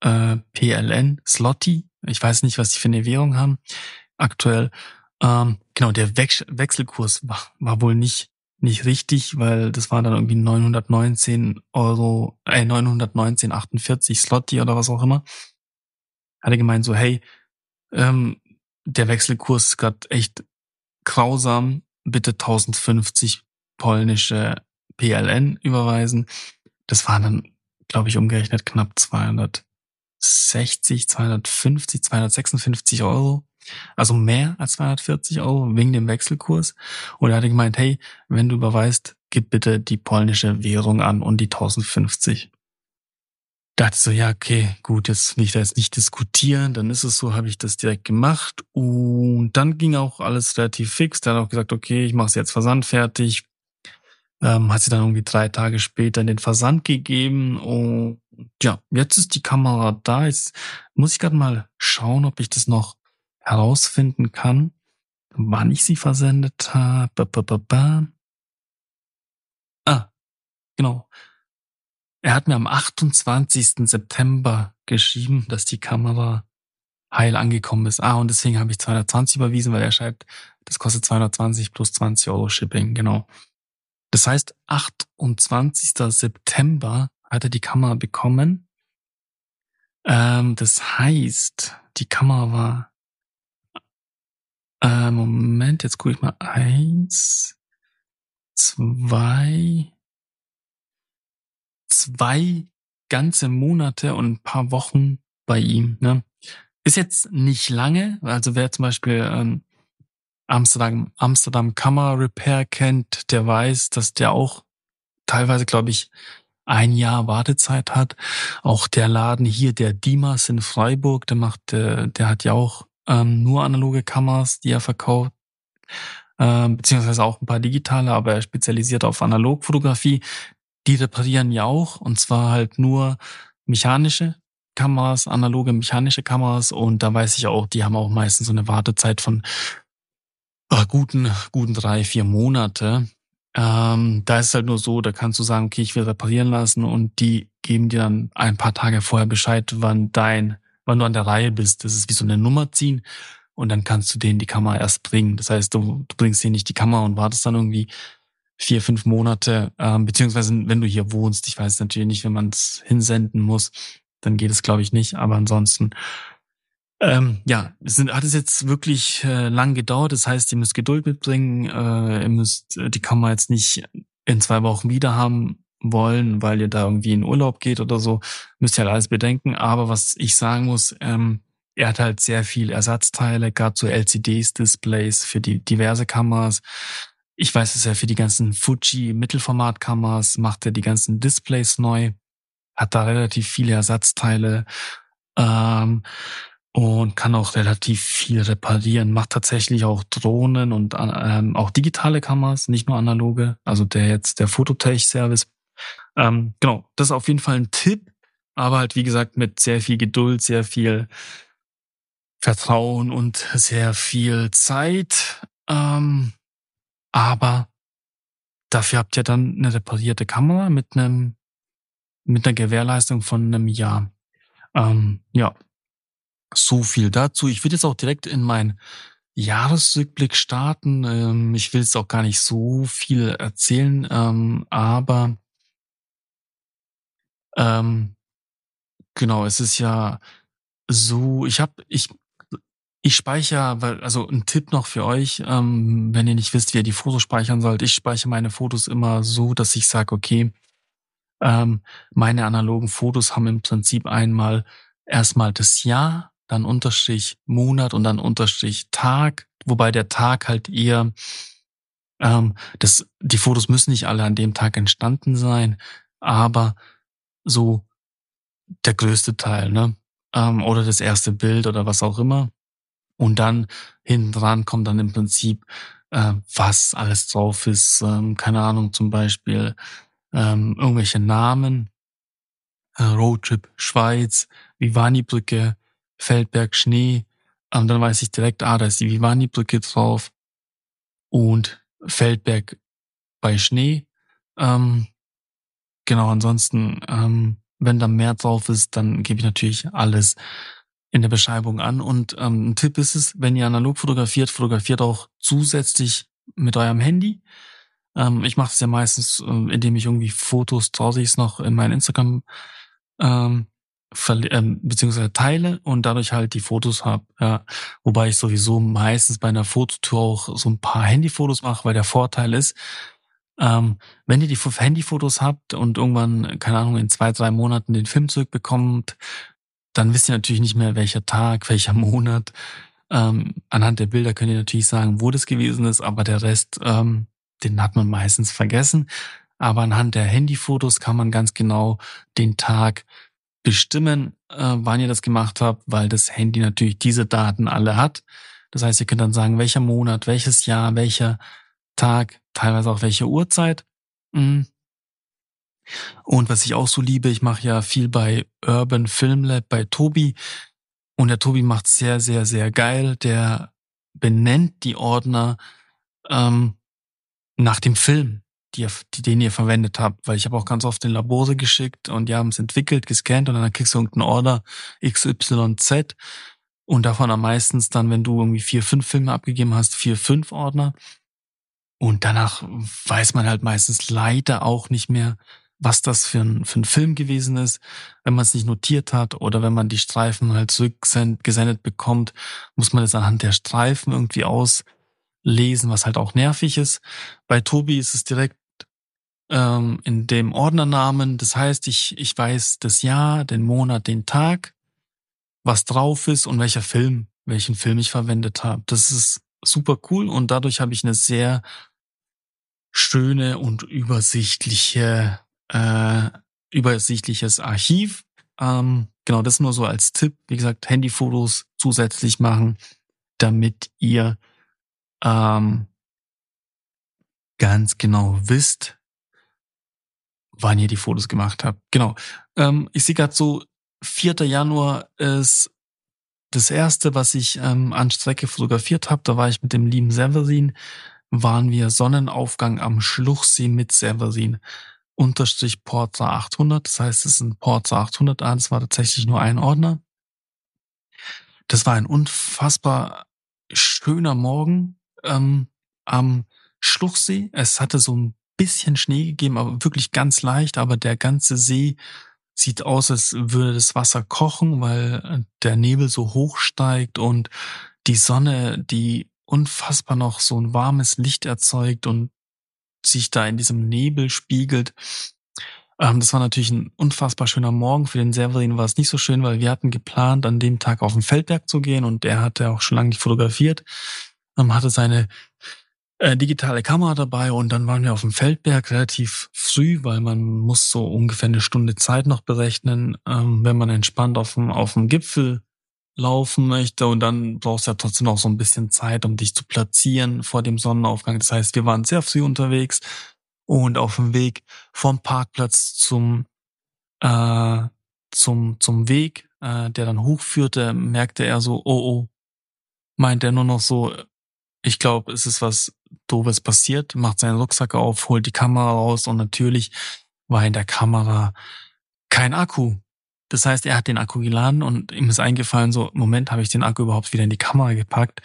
äh, PLN, Slotty. Ich weiß nicht, was die für eine Währung haben aktuell. Ähm, genau, der Wech Wechselkurs war, war wohl nicht nicht richtig, weil das war dann irgendwie 919 Euro, äh, 919,48 Slotty oder was auch immer hat er gemeint so, hey, ähm, der Wechselkurs ist gerade echt grausam, bitte 1050 polnische PLN überweisen. Das waren dann, glaube ich, umgerechnet knapp 260, 250, 256 Euro. Also mehr als 240 Euro wegen dem Wechselkurs. Und er hatte gemeint, hey, wenn du überweist, gib bitte die polnische Währung an und die 1050 dachte so, ja, okay, gut, jetzt will ich da jetzt nicht diskutieren, dann ist es so, habe ich das direkt gemacht und dann ging auch alles relativ fix. Hat auch gesagt, okay, ich mache es jetzt Versand fertig. Ähm, hat sie dann irgendwie drei Tage später den Versand gegeben und ja, jetzt ist die Kamera da. Jetzt muss ich gerade mal schauen, ob ich das noch herausfinden kann, wann ich sie versendet habe. Ah, genau. Er hat mir am 28. September geschrieben, dass die Kamera heil angekommen ist. Ah, und deswegen habe ich 220 überwiesen, weil er schreibt, das kostet 220 plus 20 Euro Shipping, genau. Das heißt, 28. September hat er die Kamera bekommen. Ähm, das heißt, die Kamera war, äh, Moment, jetzt gucke ich mal, eins, zwei, zwei ganze Monate und ein paar Wochen bei ihm. Ne? Ist jetzt nicht lange, also wer zum Beispiel ähm, Amsterdam, Amsterdam Kammer Repair kennt, der weiß, dass der auch teilweise, glaube ich, ein Jahr Wartezeit hat. Auch der Laden hier, der Dimas in Freiburg, der macht, der, der hat ja auch ähm, nur analoge Kameras, die er verkauft, ähm, beziehungsweise auch ein paar digitale, aber er spezialisiert auf Analogfotografie die reparieren ja auch und zwar halt nur mechanische Kameras, analoge mechanische Kameras und da weiß ich auch, die haben auch meistens so eine Wartezeit von äh, guten, guten drei, vier Monate. Ähm, da ist es halt nur so, da kannst du sagen, okay, ich will reparieren lassen und die geben dir dann ein paar Tage vorher Bescheid, wann dein, wann du an der Reihe bist. Das ist wie so eine Nummer ziehen und dann kannst du denen die Kamera erst bringen. Das heißt, du, du bringst denen nicht die Kamera und wartest dann irgendwie vier, fünf Monate, ähm, beziehungsweise wenn du hier wohnst, ich weiß natürlich nicht, wenn man es hinsenden muss, dann geht es, glaube ich, nicht. Aber ansonsten, ähm, ja, es sind, hat es jetzt wirklich äh, lang gedauert. Das heißt, ihr müsst Geduld mitbringen. Äh, ihr müsst äh, die Kamera jetzt nicht in zwei Wochen wieder haben wollen, weil ihr da irgendwie in Urlaub geht oder so. Müsst ihr halt alles bedenken. Aber was ich sagen muss, ähm, er hat halt sehr viel Ersatzteile, gerade so LCDs, Displays für die diverse Kameras. Ich weiß es ja, für die ganzen Fuji Mittelformatkameras macht er die ganzen Displays neu, hat da relativ viele Ersatzteile ähm, und kann auch relativ viel reparieren. Macht tatsächlich auch Drohnen und ähm, auch digitale Kameras, nicht nur analoge. Also der jetzt der Fototech-Service. Ähm, genau, das ist auf jeden Fall ein Tipp, aber halt wie gesagt mit sehr viel Geduld, sehr viel Vertrauen und sehr viel Zeit. Ähm, aber dafür habt ihr dann eine reparierte Kamera mit einem, mit einer Gewährleistung von einem Jahr. Ähm, ja, so viel dazu. Ich würde jetzt auch direkt in meinen Jahresrückblick starten. Ähm, ich will jetzt auch gar nicht so viel erzählen, ähm, aber ähm, genau, es ist ja so, ich habe, ich ich speichere, weil, also ein Tipp noch für euch, ähm, wenn ihr nicht wisst, wie ihr die Fotos speichern sollt. Ich speichere meine Fotos immer so, dass ich sage, okay, ähm, meine analogen Fotos haben im Prinzip einmal erstmal das Jahr, dann Unterstrich Monat und dann Unterstrich Tag, wobei der Tag halt eher Ähm, das, die Fotos müssen nicht alle an dem Tag entstanden sein, aber so der größte Teil, ne? Ähm, oder das erste Bild oder was auch immer. Und dann hinten dran kommt dann im Prinzip, äh, was alles drauf ist. Ähm, keine Ahnung, zum Beispiel ähm, irgendwelche Namen. Äh, Roadtrip Schweiz, Vivani-Brücke, Feldberg Schnee. Ähm, dann weiß ich direkt, ah, da ist die Vivani-Brücke drauf. Und Feldberg bei Schnee. Ähm, genau, ansonsten, ähm, wenn da mehr drauf ist, dann gebe ich natürlich alles in der Beschreibung an. Und ähm, ein Tipp ist es, wenn ihr analog fotografiert, fotografiert auch zusätzlich mit eurem Handy. Ähm, ich mache das ja meistens, äh, indem ich irgendwie Fotos traue ich noch in mein Instagram ähm, ähm, beziehungsweise teile und dadurch halt die Fotos habe. Ja. Wobei ich sowieso meistens bei einer Fototour auch so ein paar Handyfotos mache, weil der Vorteil ist, ähm, wenn ihr die Handyfotos habt und irgendwann, keine Ahnung, in zwei, drei Monaten den Film zurückbekommt, dann wisst ihr natürlich nicht mehr, welcher Tag, welcher Monat. Ähm, anhand der Bilder könnt ihr natürlich sagen, wo das gewesen ist, aber der Rest, ähm, den hat man meistens vergessen. Aber anhand der Handyfotos kann man ganz genau den Tag bestimmen, äh, wann ihr das gemacht habt, weil das Handy natürlich diese Daten alle hat. Das heißt, ihr könnt dann sagen, welcher Monat, welches Jahr, welcher Tag, teilweise auch welche Uhrzeit. Mhm. Und was ich auch so liebe, ich mache ja viel bei Urban Film Lab bei Tobi. Und der Tobi macht sehr, sehr, sehr geil. Der benennt die Ordner ähm, nach dem Film, die, die, den ihr verwendet habt. Weil ich habe auch ganz oft in Labore geschickt und die haben es entwickelt, gescannt und dann kriegst du irgendeinen Order XYZ. Und davon am meisten dann, wenn du irgendwie vier, fünf Filme abgegeben hast, vier, fünf Ordner. Und danach weiß man halt meistens leider auch nicht mehr, was das für ein, für ein Film gewesen ist. Wenn man es nicht notiert hat oder wenn man die Streifen halt zurückgesendet bekommt, muss man es anhand der Streifen irgendwie auslesen, was halt auch nervig ist. Bei Tobi ist es direkt ähm, in dem Ordnernamen. Das heißt, ich, ich weiß das Jahr, den Monat, den Tag, was drauf ist und welcher Film, welchen Film ich verwendet habe. Das ist super cool und dadurch habe ich eine sehr schöne und übersichtliche äh, übersichtliches Archiv. Ähm, genau, das nur so als Tipp. Wie gesagt, Handyfotos zusätzlich machen, damit ihr ähm, ganz genau wisst, wann ihr die Fotos gemacht habt. Genau. Ähm, ich sehe gerade so, 4. Januar ist das erste, was ich ähm, an Strecke fotografiert habe. Da war ich mit dem lieben Severin, waren wir Sonnenaufgang am Schluchsee mit Severin unterstrich Porza 800. Das heißt, es ist ein Porza 800 an. Es war tatsächlich nur ein Ordner. Das war ein unfassbar schöner Morgen ähm, am Schluchsee. Es hatte so ein bisschen Schnee gegeben, aber wirklich ganz leicht. Aber der ganze See sieht aus, als würde das Wasser kochen, weil äh, der Nebel so hoch steigt und die Sonne, die unfassbar noch so ein warmes Licht erzeugt und sich da in diesem Nebel spiegelt. Ähm, das war natürlich ein unfassbar schöner Morgen. Für den Severin war es nicht so schön, weil wir hatten geplant, an dem Tag auf den Feldberg zu gehen und er hatte auch schon lange nicht fotografiert. Ähm, hatte seine äh, digitale Kamera dabei und dann waren wir auf dem Feldberg relativ früh, weil man muss so ungefähr eine Stunde Zeit noch berechnen, ähm, wenn man entspannt auf dem, auf dem Gipfel laufen möchte und dann brauchst du ja trotzdem noch so ein bisschen Zeit, um dich zu platzieren vor dem Sonnenaufgang. Das heißt, wir waren sehr früh unterwegs und auf dem Weg vom Parkplatz zum äh, zum zum Weg, äh, der dann hochführte, merkte er so, oh oh, meint er nur noch so, ich glaube, es ist was doofes passiert, macht seinen Rucksack auf, holt die Kamera raus und natürlich war in der Kamera kein Akku. Das heißt, er hat den Akku geladen und ihm ist eingefallen, so, Moment, habe ich den Akku überhaupt wieder in die Kamera gepackt?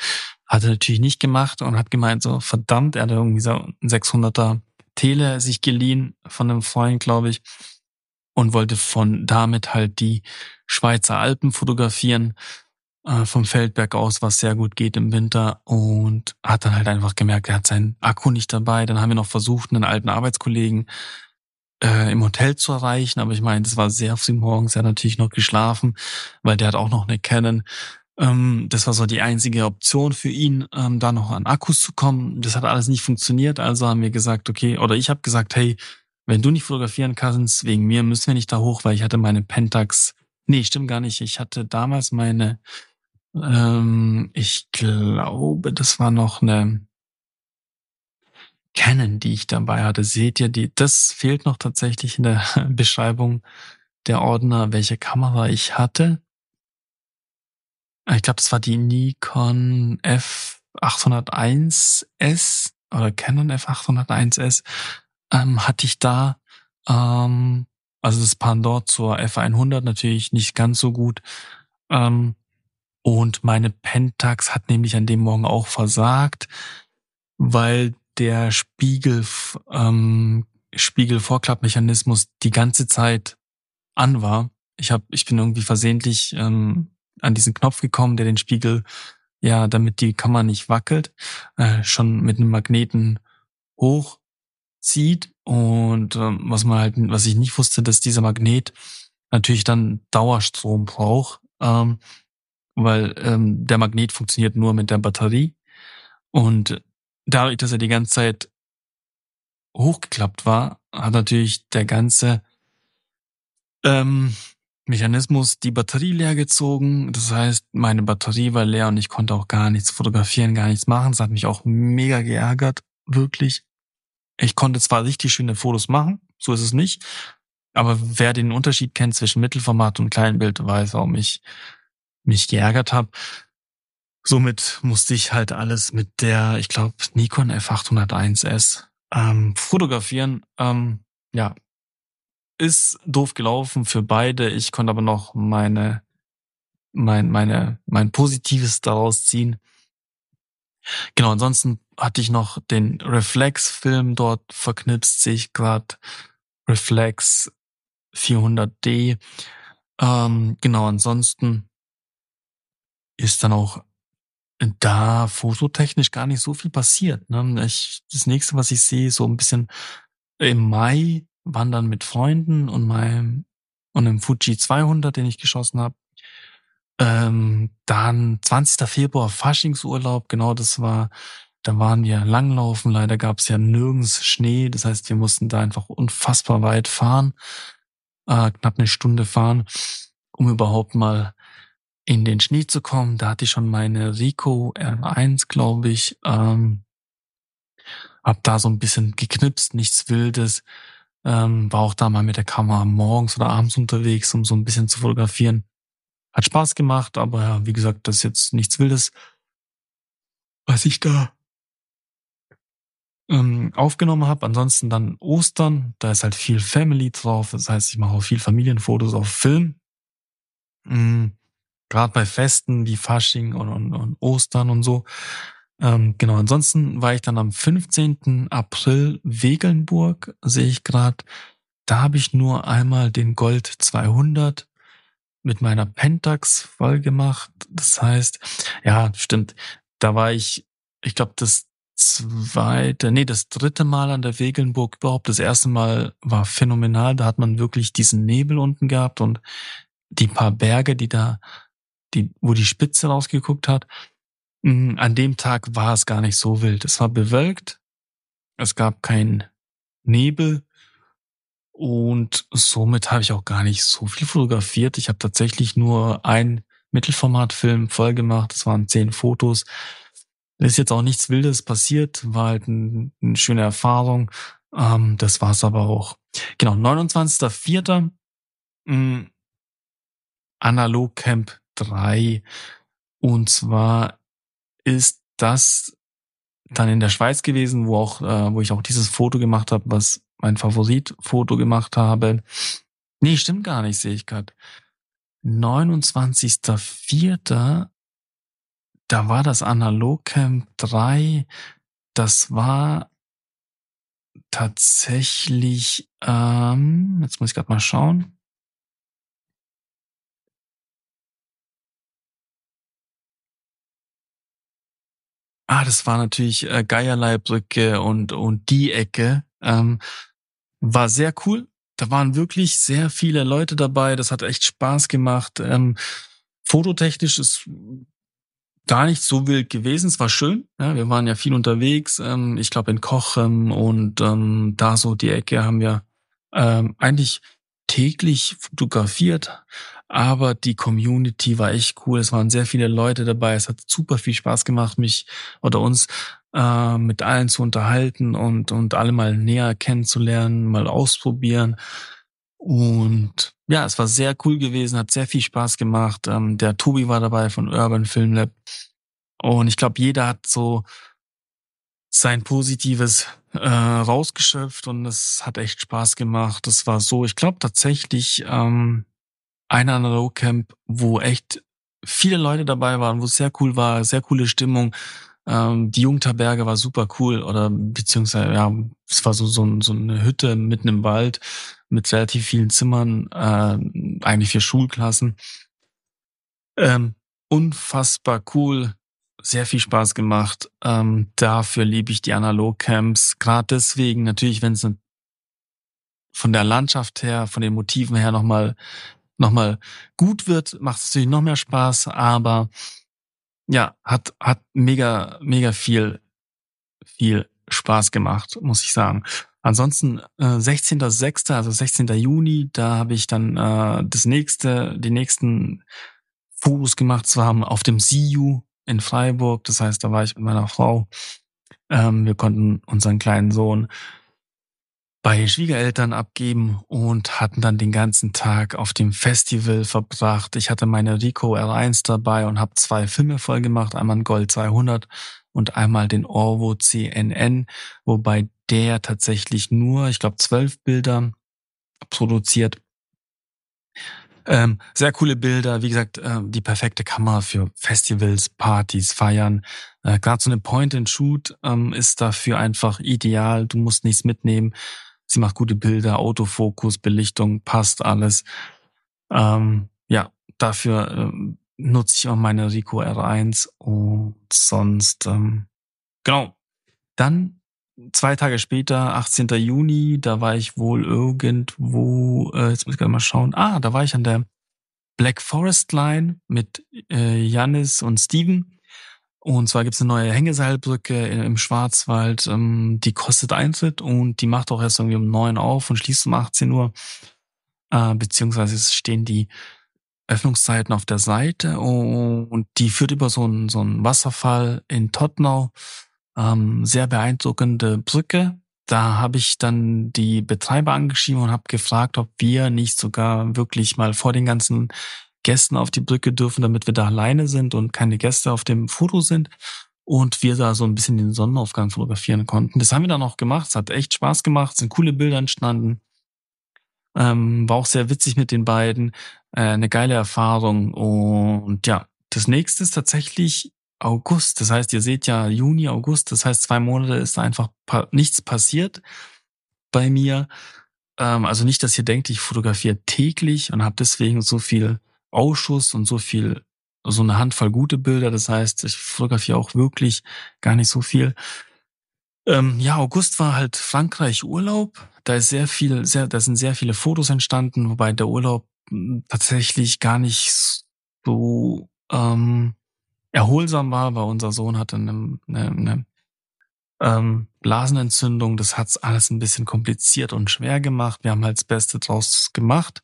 Hat er natürlich nicht gemacht und hat gemeint, so, verdammt, er hat irgendwie so ein 600er Tele sich geliehen von einem Freund, glaube ich, und wollte von damit halt die Schweizer Alpen fotografieren, äh, vom Feldberg aus, was sehr gut geht im Winter und hat dann halt einfach gemerkt, er hat seinen Akku nicht dabei. Dann haben wir noch versucht, einen alten Arbeitskollegen äh, im Hotel zu erreichen, aber ich meine, das war sehr früh morgens, er hat natürlich noch geschlafen, weil der hat auch noch eine Canon Ähm, das war so die einzige Option für ihn, ähm, da noch an Akkus zu kommen. Das hat alles nicht funktioniert, also haben wir gesagt, okay, oder ich habe gesagt, hey, wenn du nicht fotografieren kannst, wegen mir müssen wir nicht da hoch, weil ich hatte meine Pentax. Nee, stimmt gar nicht. Ich hatte damals meine, ähm, ich glaube, das war noch eine Canon, die ich dabei hatte. Seht ihr, die, das fehlt noch tatsächlich in der Beschreibung der Ordner, welche Kamera ich hatte. Ich glaube, das war die Nikon F801S oder Canon F801S. Ähm, hatte ich da, ähm, also das Pandor zur F100 natürlich nicht ganz so gut. Ähm, und meine Pentax hat nämlich an dem Morgen auch versagt, weil der Spiegel, ähm, Spiegelvorklappmechanismus die ganze Zeit an war. Ich hab, ich bin irgendwie versehentlich ähm, an diesen Knopf gekommen, der den Spiegel, ja, damit die Kamera nicht wackelt, äh, schon mit einem Magneten hochzieht. Und ähm, was man halt, was ich nicht wusste, dass dieser Magnet natürlich dann Dauerstrom braucht, ähm, weil ähm, der Magnet funktioniert nur mit der Batterie. Und dadurch, dass er die ganze Zeit hochgeklappt war, hat natürlich der ganze ähm, Mechanismus die Batterie leer gezogen. Das heißt, meine Batterie war leer und ich konnte auch gar nichts fotografieren, gar nichts machen. Das hat mich auch mega geärgert, wirklich. Ich konnte zwar richtig schöne Fotos machen, so ist es nicht. Aber wer den Unterschied kennt zwischen Mittelformat und Kleinbild, weiß, warum ich mich geärgert habe. Somit musste ich halt alles mit der, ich glaube, Nikon F801S ähm, fotografieren. Ähm, ja, ist doof gelaufen für beide. Ich konnte aber noch meine, mein, meine, mein Positives daraus ziehen. Genau, ansonsten hatte ich noch den Reflex-Film dort verknipst, sehe ich gerade. Reflex 400D. Ähm, genau, ansonsten ist dann auch da fototechnisch gar nicht so viel passiert. Ne? Ich, das nächste, was ich sehe, so ein bisschen im Mai wandern mit Freunden und meinem und einem Fuji 200, den ich geschossen habe. Ähm, dann 20. Februar Faschingsurlaub, genau das war, da waren wir langlaufen, leider gab es ja nirgends Schnee, das heißt, wir mussten da einfach unfassbar weit fahren, äh, knapp eine Stunde fahren, um überhaupt mal in den Schnee zu kommen. Da hatte ich schon meine Rico R1, glaube ich, ähm, hab da so ein bisschen geknipst, nichts Wildes, ähm, war auch da mal mit der Kamera morgens oder abends unterwegs, um so ein bisschen zu fotografieren. Hat Spaß gemacht, aber ja, wie gesagt, das ist jetzt nichts Wildes, was ich da ähm, aufgenommen habe. Ansonsten dann Ostern, da ist halt viel Family drauf. Das heißt, ich mache auch viel Familienfotos auf Film. Mhm. Gerade bei Festen wie Fasching und, und, und Ostern und so. Ähm, genau, ansonsten war ich dann am 15. April Wegelnburg, sehe ich gerade. Da habe ich nur einmal den Gold 200 mit meiner Pentax voll gemacht. Das heißt, ja, stimmt. Da war ich, ich glaube, das zweite, nee, das dritte Mal an der Wegelnburg überhaupt. Das erste Mal war phänomenal. Da hat man wirklich diesen Nebel unten gehabt und die paar Berge, die da, die, wo die Spitze rausgeguckt hat. Mhm, an dem Tag war es gar nicht so wild. Es war bewölkt, es gab keinen Nebel und somit habe ich auch gar nicht so viel fotografiert. Ich habe tatsächlich nur ein Mittelformatfilm voll gemacht. Das waren zehn Fotos. Da ist jetzt auch nichts Wildes passiert, war halt ein, eine schöne Erfahrung. Ähm, das war's aber auch. Genau, 29.04. Mhm, Analog Camp 3. Und zwar ist das dann in der Schweiz gewesen, wo auch, äh, wo ich auch dieses Foto gemacht habe, was mein Favoritfoto gemacht habe. Nee, stimmt gar nicht, sehe ich gerade. 29.04. Da war das Analogcamp 3. Das war tatsächlich, ähm, jetzt muss ich gerade mal schauen. Ah, das war natürlich äh, Geierleibrücke und, und die Ecke. Ähm, war sehr cool. Da waren wirklich sehr viele Leute dabei. Das hat echt Spaß gemacht. Ähm, fototechnisch ist gar nicht so wild gewesen. Es war schön. Ja, wir waren ja viel unterwegs. Ähm, ich glaube in Kochem und ähm, da so die Ecke haben wir ähm, eigentlich täglich fotografiert. Aber die Community war echt cool. Es waren sehr viele Leute dabei. Es hat super viel Spaß gemacht, mich oder uns äh, mit allen zu unterhalten und, und alle mal näher kennenzulernen, mal ausprobieren. Und ja, es war sehr cool gewesen, hat sehr viel Spaß gemacht. Ähm, der Tobi war dabei von Urban Film Lab. Und ich glaube, jeder hat so sein Positives äh, rausgeschöpft und es hat echt Spaß gemacht. Das war so, ich glaube tatsächlich ähm, ein Analog-Camp, wo echt viele Leute dabei waren, wo es sehr cool war, sehr coole Stimmung. Ähm, die Jungtaberge war super cool oder beziehungsweise ja, es war so so, so eine Hütte mitten im Wald mit relativ vielen Zimmern, äh, eigentlich für Schulklassen. Ähm, unfassbar cool, sehr viel Spaß gemacht. Ähm, dafür liebe ich die Analog-Camps. Gerade deswegen natürlich, wenn es von der Landschaft her, von den Motiven her nochmal noch mal gut wird, macht es natürlich noch mehr Spaß. Aber ja, hat, hat mega, mega viel, viel Spaß gemacht, muss ich sagen. Ansonsten äh, 16.06., also 16. Juni, da habe ich dann äh, das nächste, die nächsten Fotos gemacht, zwar auf dem CU in Freiburg. Das heißt, da war ich mit meiner Frau. Ähm, wir konnten unseren kleinen Sohn bei Schwiegereltern abgeben und hatten dann den ganzen Tag auf dem Festival verbracht. Ich hatte meine Rico R1 dabei und habe zwei Filme voll gemacht, einmal ein Gold 200 und einmal den Orvo CNN, wobei der tatsächlich nur, ich glaube, zwölf Bilder produziert. Ähm, sehr coole Bilder, wie gesagt, äh, die perfekte Kamera für Festivals, Partys, Feiern. Äh, Gerade so eine Point-and-Shoot ähm, ist dafür einfach ideal. Du musst nichts mitnehmen. Sie macht gute Bilder, Autofokus, Belichtung, passt alles. Ähm, ja, dafür ähm, nutze ich auch meine Rico R1 und sonst, ähm, genau. Dann zwei Tage später, 18. Juni, da war ich wohl irgendwo, äh, jetzt muss ich gerade mal schauen, ah, da war ich an der Black Forest Line mit äh, Janis und Steven. Und zwar gibt's eine neue Hängeseilbrücke im Schwarzwald, ähm, die kostet Eintritt und die macht auch erst irgendwie um neun auf und schließt um 18 Uhr. Äh, beziehungsweise es stehen die Öffnungszeiten auf der Seite und die führt über so einen, so einen Wasserfall in Tottenau ähm, sehr beeindruckende Brücke. Da habe ich dann die Betreiber angeschrieben und habe gefragt, ob wir nicht sogar wirklich mal vor den ganzen Gästen auf die Brücke dürfen, damit wir da alleine sind und keine Gäste auf dem Foto sind und wir da so ein bisschen den Sonnenaufgang fotografieren konnten. Das haben wir dann auch gemacht. Es hat echt Spaß gemacht, sind coole Bilder entstanden. Ähm, war auch sehr witzig mit den beiden. Äh, eine geile Erfahrung. Und ja, das nächste ist tatsächlich August. Das heißt, ihr seht ja Juni, August. Das heißt, zwei Monate ist einfach pa nichts passiert bei mir. Ähm, also nicht, dass ihr denkt, ich fotografiere täglich und habe deswegen so viel Ausschuss und so viel, so eine Handvoll gute Bilder. Das heißt, ich fotografiere auch wirklich gar nicht so viel. Ähm, ja, August war halt Frankreich Urlaub. Da ist sehr viel, sehr, da sind sehr viele Fotos entstanden, wobei der Urlaub hm, tatsächlich gar nicht so ähm, erholsam war, weil unser Sohn hatte eine, eine, eine ähm, Blasenentzündung. Das hat's alles ein bisschen kompliziert und schwer gemacht. Wir haben halt das Beste draus gemacht.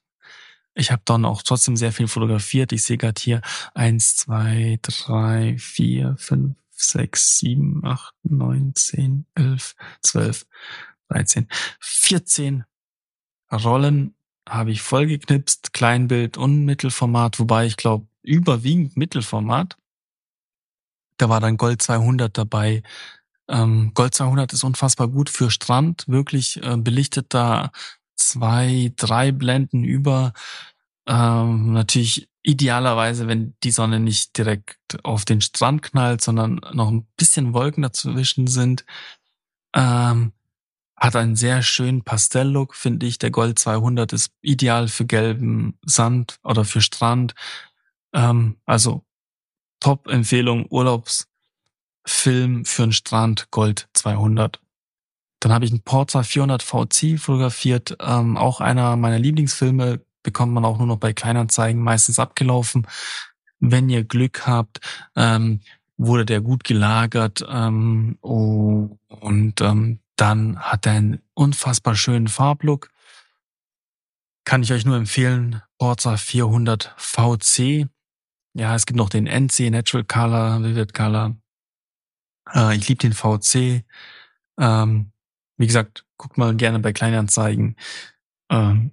Ich habe dann auch trotzdem sehr viel fotografiert. Ich sehe gerade hier eins, zwei, drei, vier, fünf, sechs, sieben, acht, neun, zehn, elf, zwölf, dreizehn, vierzehn Rollen habe ich vollgeknipst, Kleinbild und Mittelformat, wobei ich glaube überwiegend Mittelformat. Da war dann Gold 200 dabei. Ähm, Gold 200 ist unfassbar gut für Strand, wirklich äh, belichtet da zwei, drei Blenden über. Ähm, natürlich idealerweise, wenn die Sonne nicht direkt auf den Strand knallt, sondern noch ein bisschen Wolken dazwischen sind. Ähm, hat einen sehr schönen Pastelllook, finde ich. Der Gold 200 ist ideal für gelben Sand oder für Strand. Ähm, also Top-Empfehlung, Urlaubsfilm für den Strand, Gold 200. Dann habe ich einen Porza 400 VC fotografiert, ähm, auch einer meiner Lieblingsfilme, bekommt man auch nur noch bei Kleinanzeigen meistens abgelaufen. wenn ihr Glück habt, ähm, wurde der gut gelagert ähm, und ähm, dann hat er einen unfassbar schönen Farblook. Kann ich euch nur empfehlen, Forza 400 VC. Ja, es gibt noch den NC, Natural Color, Vivid Color. Äh, ich liebe den VC. Ähm, wie gesagt, guckt mal gerne bei Kleinanzeigen. Ähm,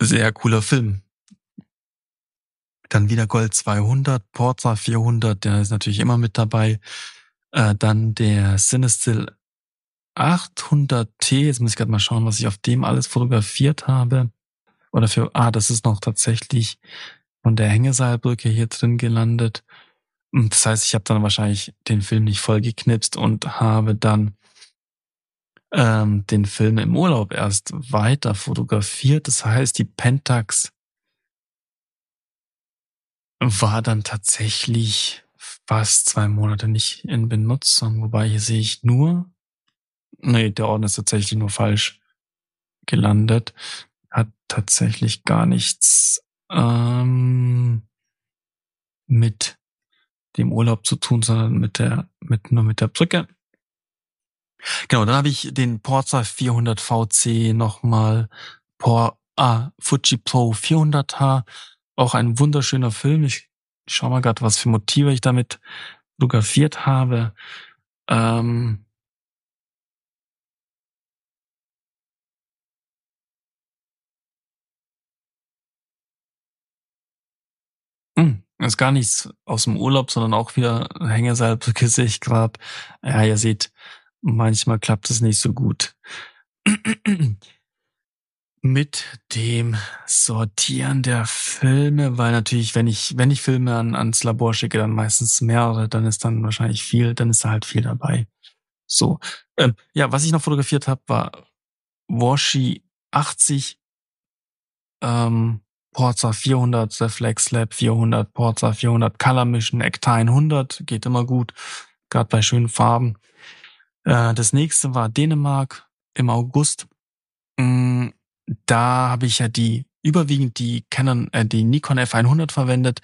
sehr cooler Film. Dann wieder Gold 200, Porza 400, der ist natürlich immer mit dabei. Äh, dann der Cinestill 800T. Jetzt muss ich gerade mal schauen, was ich auf dem alles fotografiert habe. Oder für, ah, das ist noch tatsächlich von der Hängeseilbrücke hier drin gelandet. Und das heißt, ich habe dann wahrscheinlich den Film nicht voll geknipst und habe dann ähm, den Film im Urlaub erst weiter fotografiert. Das heißt, die Pentax war dann tatsächlich fast zwei Monate nicht in Benutzung, wobei hier sehe ich nur, nee, der Orden ist tatsächlich nur falsch gelandet, hat tatsächlich gar nichts ähm, mit dem Urlaub zu tun, sondern mit der, mit, nur mit der Brücke. Genau, dann habe ich den Porza 400 VC nochmal, Por, ah, Fuji Pro 400H, auch ein wunderschöner Film. Ich schau mal gerade, was für Motive ich damit fotografiert habe. Ähm, hm, ist gar nichts aus dem Urlaub, sondern auch wieder Hängeseilbrücke sehe ich gerade. Ja, ihr seht, manchmal klappt es nicht so gut. Mit dem Sortieren der Filme, weil natürlich, wenn ich, wenn ich Filme an, ans Labor schicke, dann meistens mehrere, dann ist dann wahrscheinlich viel, dann ist da halt viel dabei. So. Ähm, ja, was ich noch fotografiert habe, war Washi 80, ähm, Porza 400, Reflex Lab 400, Porza 400, Color Mission, Ectine 100, geht immer gut, gerade bei schönen Farben. Äh, das nächste war Dänemark im August. Mm, da habe ich ja die überwiegend die Canon, äh, die Nikon F100 verwendet,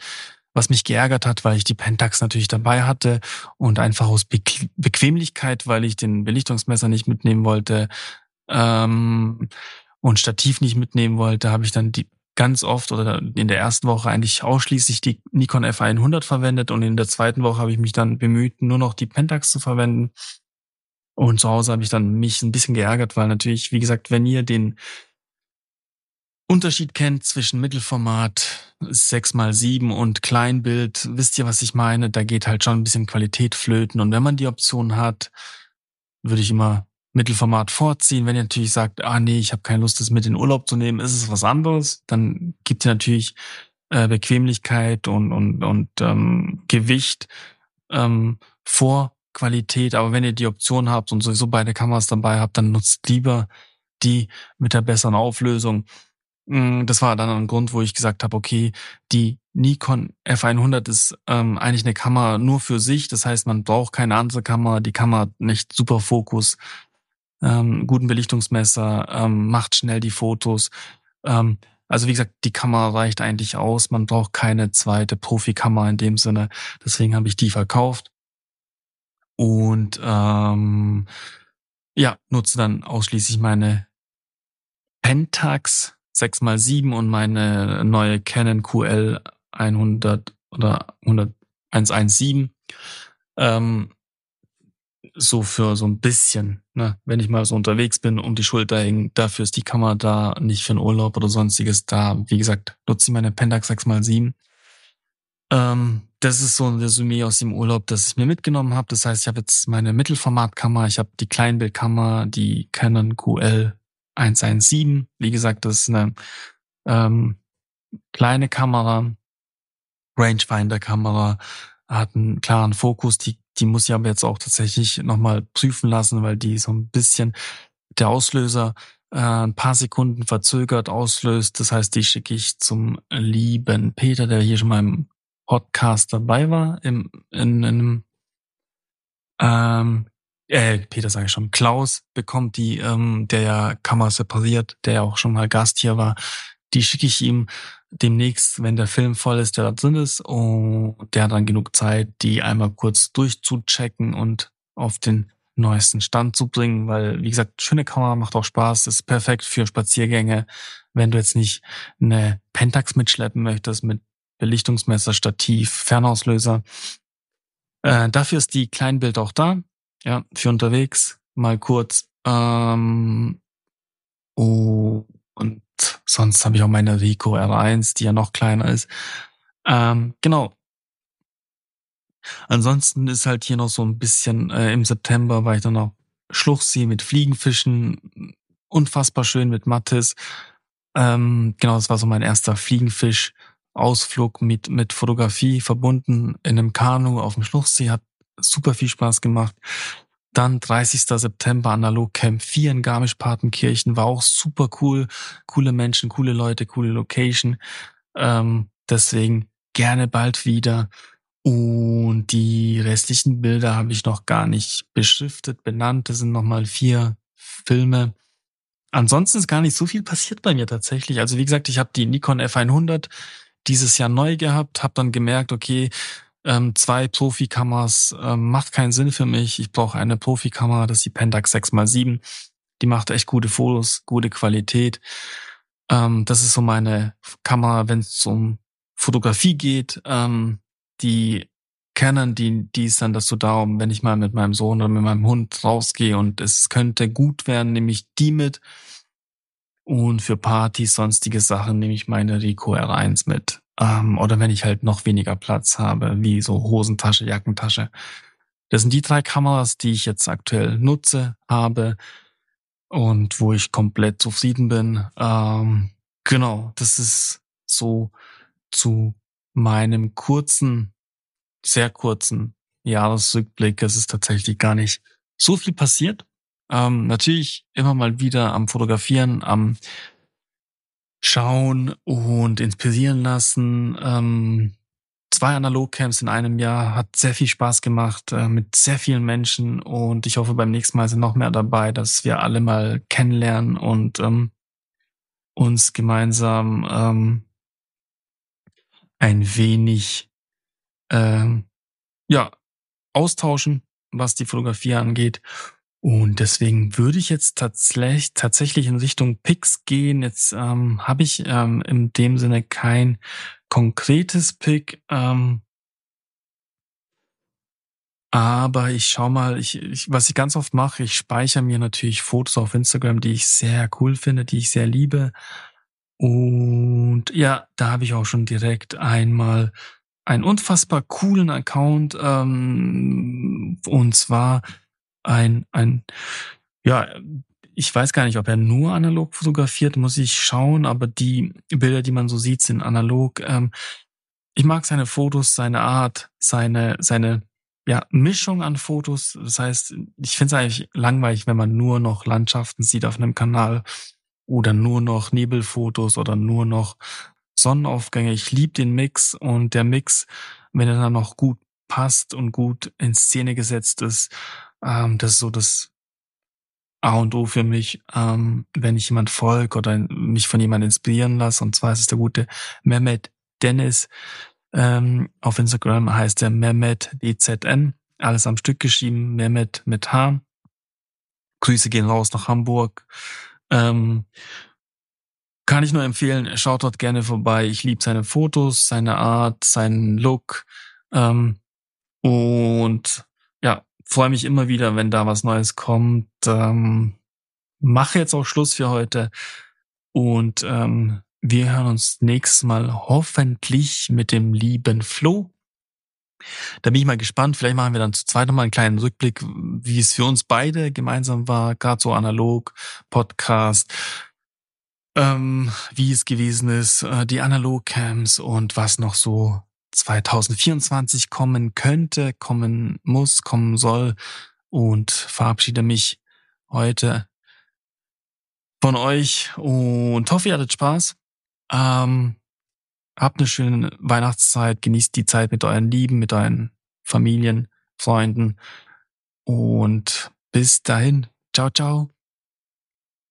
was mich geärgert hat, weil ich die Pentax natürlich dabei hatte und einfach aus Be Bequemlichkeit, weil ich den Belichtungsmesser nicht mitnehmen wollte ähm, und Stativ nicht mitnehmen wollte, habe ich dann die ganz oft oder in der ersten Woche eigentlich ausschließlich die Nikon F100 verwendet und in der zweiten Woche habe ich mich dann bemüht, nur noch die Pentax zu verwenden. Und zu Hause habe ich dann mich ein bisschen geärgert, weil natürlich, wie gesagt, wenn ihr den Unterschied kennt zwischen Mittelformat 6x7 und Kleinbild, wisst ihr, was ich meine? Da geht halt schon ein bisschen Qualität flöten. Und wenn man die Option hat, würde ich immer Mittelformat vorziehen. Wenn ihr natürlich sagt, ah nee, ich habe keine Lust, das mit in Urlaub zu nehmen, ist es was anderes. Dann gibt ihr natürlich äh, Bequemlichkeit und, und, und ähm, Gewicht ähm, vor Qualität. Aber wenn ihr die Option habt und sowieso beide Kameras dabei habt, dann nutzt lieber die mit der besseren Auflösung. Mm, das war dann ein Grund, wo ich gesagt habe, okay, die Nikon F100 ist ähm, eigentlich eine Kamera nur für sich. Das heißt, man braucht keine andere Kamera. Die Kamera hat nicht super Fokus, ähm, guten Belichtungsmesser, ähm, macht schnell die Fotos. Ähm, also wie gesagt, die Kamera reicht eigentlich aus. Man braucht keine zweite Profikamera in dem Sinne. Deswegen habe ich die verkauft und ähm, ja, nutze dann ausschließlich meine Pentax 6x7 und meine neue Canon QL 100 oder 100, 117. Ähm, so für so ein bisschen, ne, wenn ich mal so unterwegs bin, um die Schulter hängen, dafür ist die Kamera da, nicht für einen Urlaub oder sonstiges da. Wie gesagt, nutze ich meine Pentax 6x7. Ähm, das ist so ein Resümee aus dem Urlaub, das ich mir mitgenommen habe. Das heißt, ich habe jetzt meine Mittelformatkamera, ich habe die Kleinbildkamera, die Canon QL 117. Wie gesagt, das ist eine ähm, kleine Kamera, Rangefinder-Kamera, hat einen klaren Fokus. Die, die muss ich aber jetzt auch tatsächlich nochmal prüfen lassen, weil die so ein bisschen der Auslöser äh, ein paar Sekunden verzögert auslöst. Das heißt, die schicke ich zum lieben Peter, der hier schon mal im Podcast dabei war, im, in, in einem, ähm, äh, Peter sage ich schon, Klaus bekommt die, ähm, der ja Kammer separiert, der ja auch schon mal Gast hier war, die schicke ich ihm demnächst, wenn der Film voll ist, der da drin ist. Und der hat dann genug Zeit, die einmal kurz durchzuchecken und auf den neuesten Stand zu bringen, weil, wie gesagt, schöne Kamera macht auch Spaß, ist perfekt für Spaziergänge, wenn du jetzt nicht eine Pentax mitschleppen möchtest mit Belichtungsmesser, Stativ, Fernauslöser. Äh, dafür ist die Kleinbild auch da, ja, für unterwegs, mal kurz. Ähm, oh, und sonst habe ich auch meine Rico R1, die ja noch kleiner ist. Ähm, genau, Ansonsten ist halt hier noch so ein bisschen, äh, im September war ich dann noch Schluchsee mit Fliegenfischen, unfassbar schön mit Mattis. Ähm, genau, das war so mein erster Fliegenfisch-Ausflug mit, mit Fotografie verbunden in einem Kanu auf dem Schluchsee, hat super viel Spaß gemacht. Dann 30. September Analog Camp 4 in Garmisch-Partenkirchen war auch super cool. Coole Menschen, coole Leute, coole Location. Ähm, deswegen gerne bald wieder. Und die restlichen Bilder habe ich noch gar nicht beschriftet, benannt. Das sind nochmal vier Filme. Ansonsten ist gar nicht so viel passiert bei mir tatsächlich. Also wie gesagt, ich habe die Nikon F100 dieses Jahr neu gehabt, habe dann gemerkt, okay, ähm, zwei Profikameras ähm, macht keinen Sinn für mich. Ich brauche eine Profikamera, das ist die Pentax 6x7. Die macht echt gute Fotos, gute Qualität. Ähm, das ist so meine Kamera, wenn es um Fotografie geht. Ähm, die Canon, die, die ist dann dazu da, wenn ich mal mit meinem Sohn oder mit meinem Hund rausgehe und es könnte gut werden, nehme ich die mit. Und für Partys, sonstige Sachen nehme ich meine Rico R1 mit. Ähm, oder wenn ich halt noch weniger Platz habe, wie so Hosentasche, Jackentasche. Das sind die drei Kameras, die ich jetzt aktuell nutze, habe und wo ich komplett zufrieden bin. Ähm, genau, das ist so zu meinem kurzen, sehr kurzen Jahresrückblick. Es ist tatsächlich gar nicht so viel passiert. Ähm, natürlich immer mal wieder am Fotografieren, am Schauen und inspirieren lassen. Ähm, zwei Analogcamps in einem Jahr hat sehr viel Spaß gemacht äh, mit sehr vielen Menschen und ich hoffe beim nächsten Mal sind noch mehr dabei, dass wir alle mal kennenlernen und ähm, uns gemeinsam ähm, ein wenig ähm, ja austauschen, was die Fotografie angeht. Und deswegen würde ich jetzt tatsächlich tatsächlich in Richtung Picks gehen. Jetzt ähm, habe ich ähm, in dem Sinne kein konkretes Pick. Ähm, aber ich schau mal, ich, ich, was ich ganz oft mache, ich speichere mir natürlich Fotos auf Instagram, die ich sehr cool finde, die ich sehr liebe. Und ja, da habe ich auch schon direkt einmal einen unfassbar coolen Account, ähm, und zwar ein, ein, ja, ich weiß gar nicht, ob er nur analog fotografiert, muss ich schauen, aber die Bilder, die man so sieht, sind analog. Ähm, ich mag seine Fotos, seine Art, seine, seine, ja, Mischung an Fotos. Das heißt, ich finde es eigentlich langweilig, wenn man nur noch Landschaften sieht auf einem Kanal oder nur noch Nebelfotos oder nur noch Sonnenaufgänge. Ich liebe den Mix und der Mix, wenn er dann noch gut passt und gut in Szene gesetzt ist, ähm, das ist so das A und O für mich, ähm, wenn ich jemand folge oder mich von jemandem inspirieren lasse. Und zwar ist es der gute Mehmet Dennis. Ähm, auf Instagram heißt er Mehmet DZN. Alles am Stück geschrieben, Mehmet mit H. Grüße gehen raus nach Hamburg. Ähm, kann ich nur empfehlen, schaut dort gerne vorbei. Ich liebe seine Fotos, seine Art, seinen Look. Ähm, und freue mich immer wieder, wenn da was Neues kommt. Ähm, mache jetzt auch Schluss für heute. Und ähm, wir hören uns nächstes Mal hoffentlich mit dem lieben Flo. Da bin ich mal gespannt. Vielleicht machen wir dann zu zweit nochmal einen kleinen Rückblick, wie es für uns beide gemeinsam war, gerade so analog, Podcast, ähm, wie es gewesen ist, äh, die Analogcams und was noch so 2024 kommen könnte, kommen muss, kommen soll und verabschiede mich heute von euch und hoffe, ihr hattet Spaß. Ähm, Habt eine schöne Weihnachtszeit, genießt die Zeit mit euren Lieben, mit euren Familien, Freunden und bis dahin. Ciao, ciao.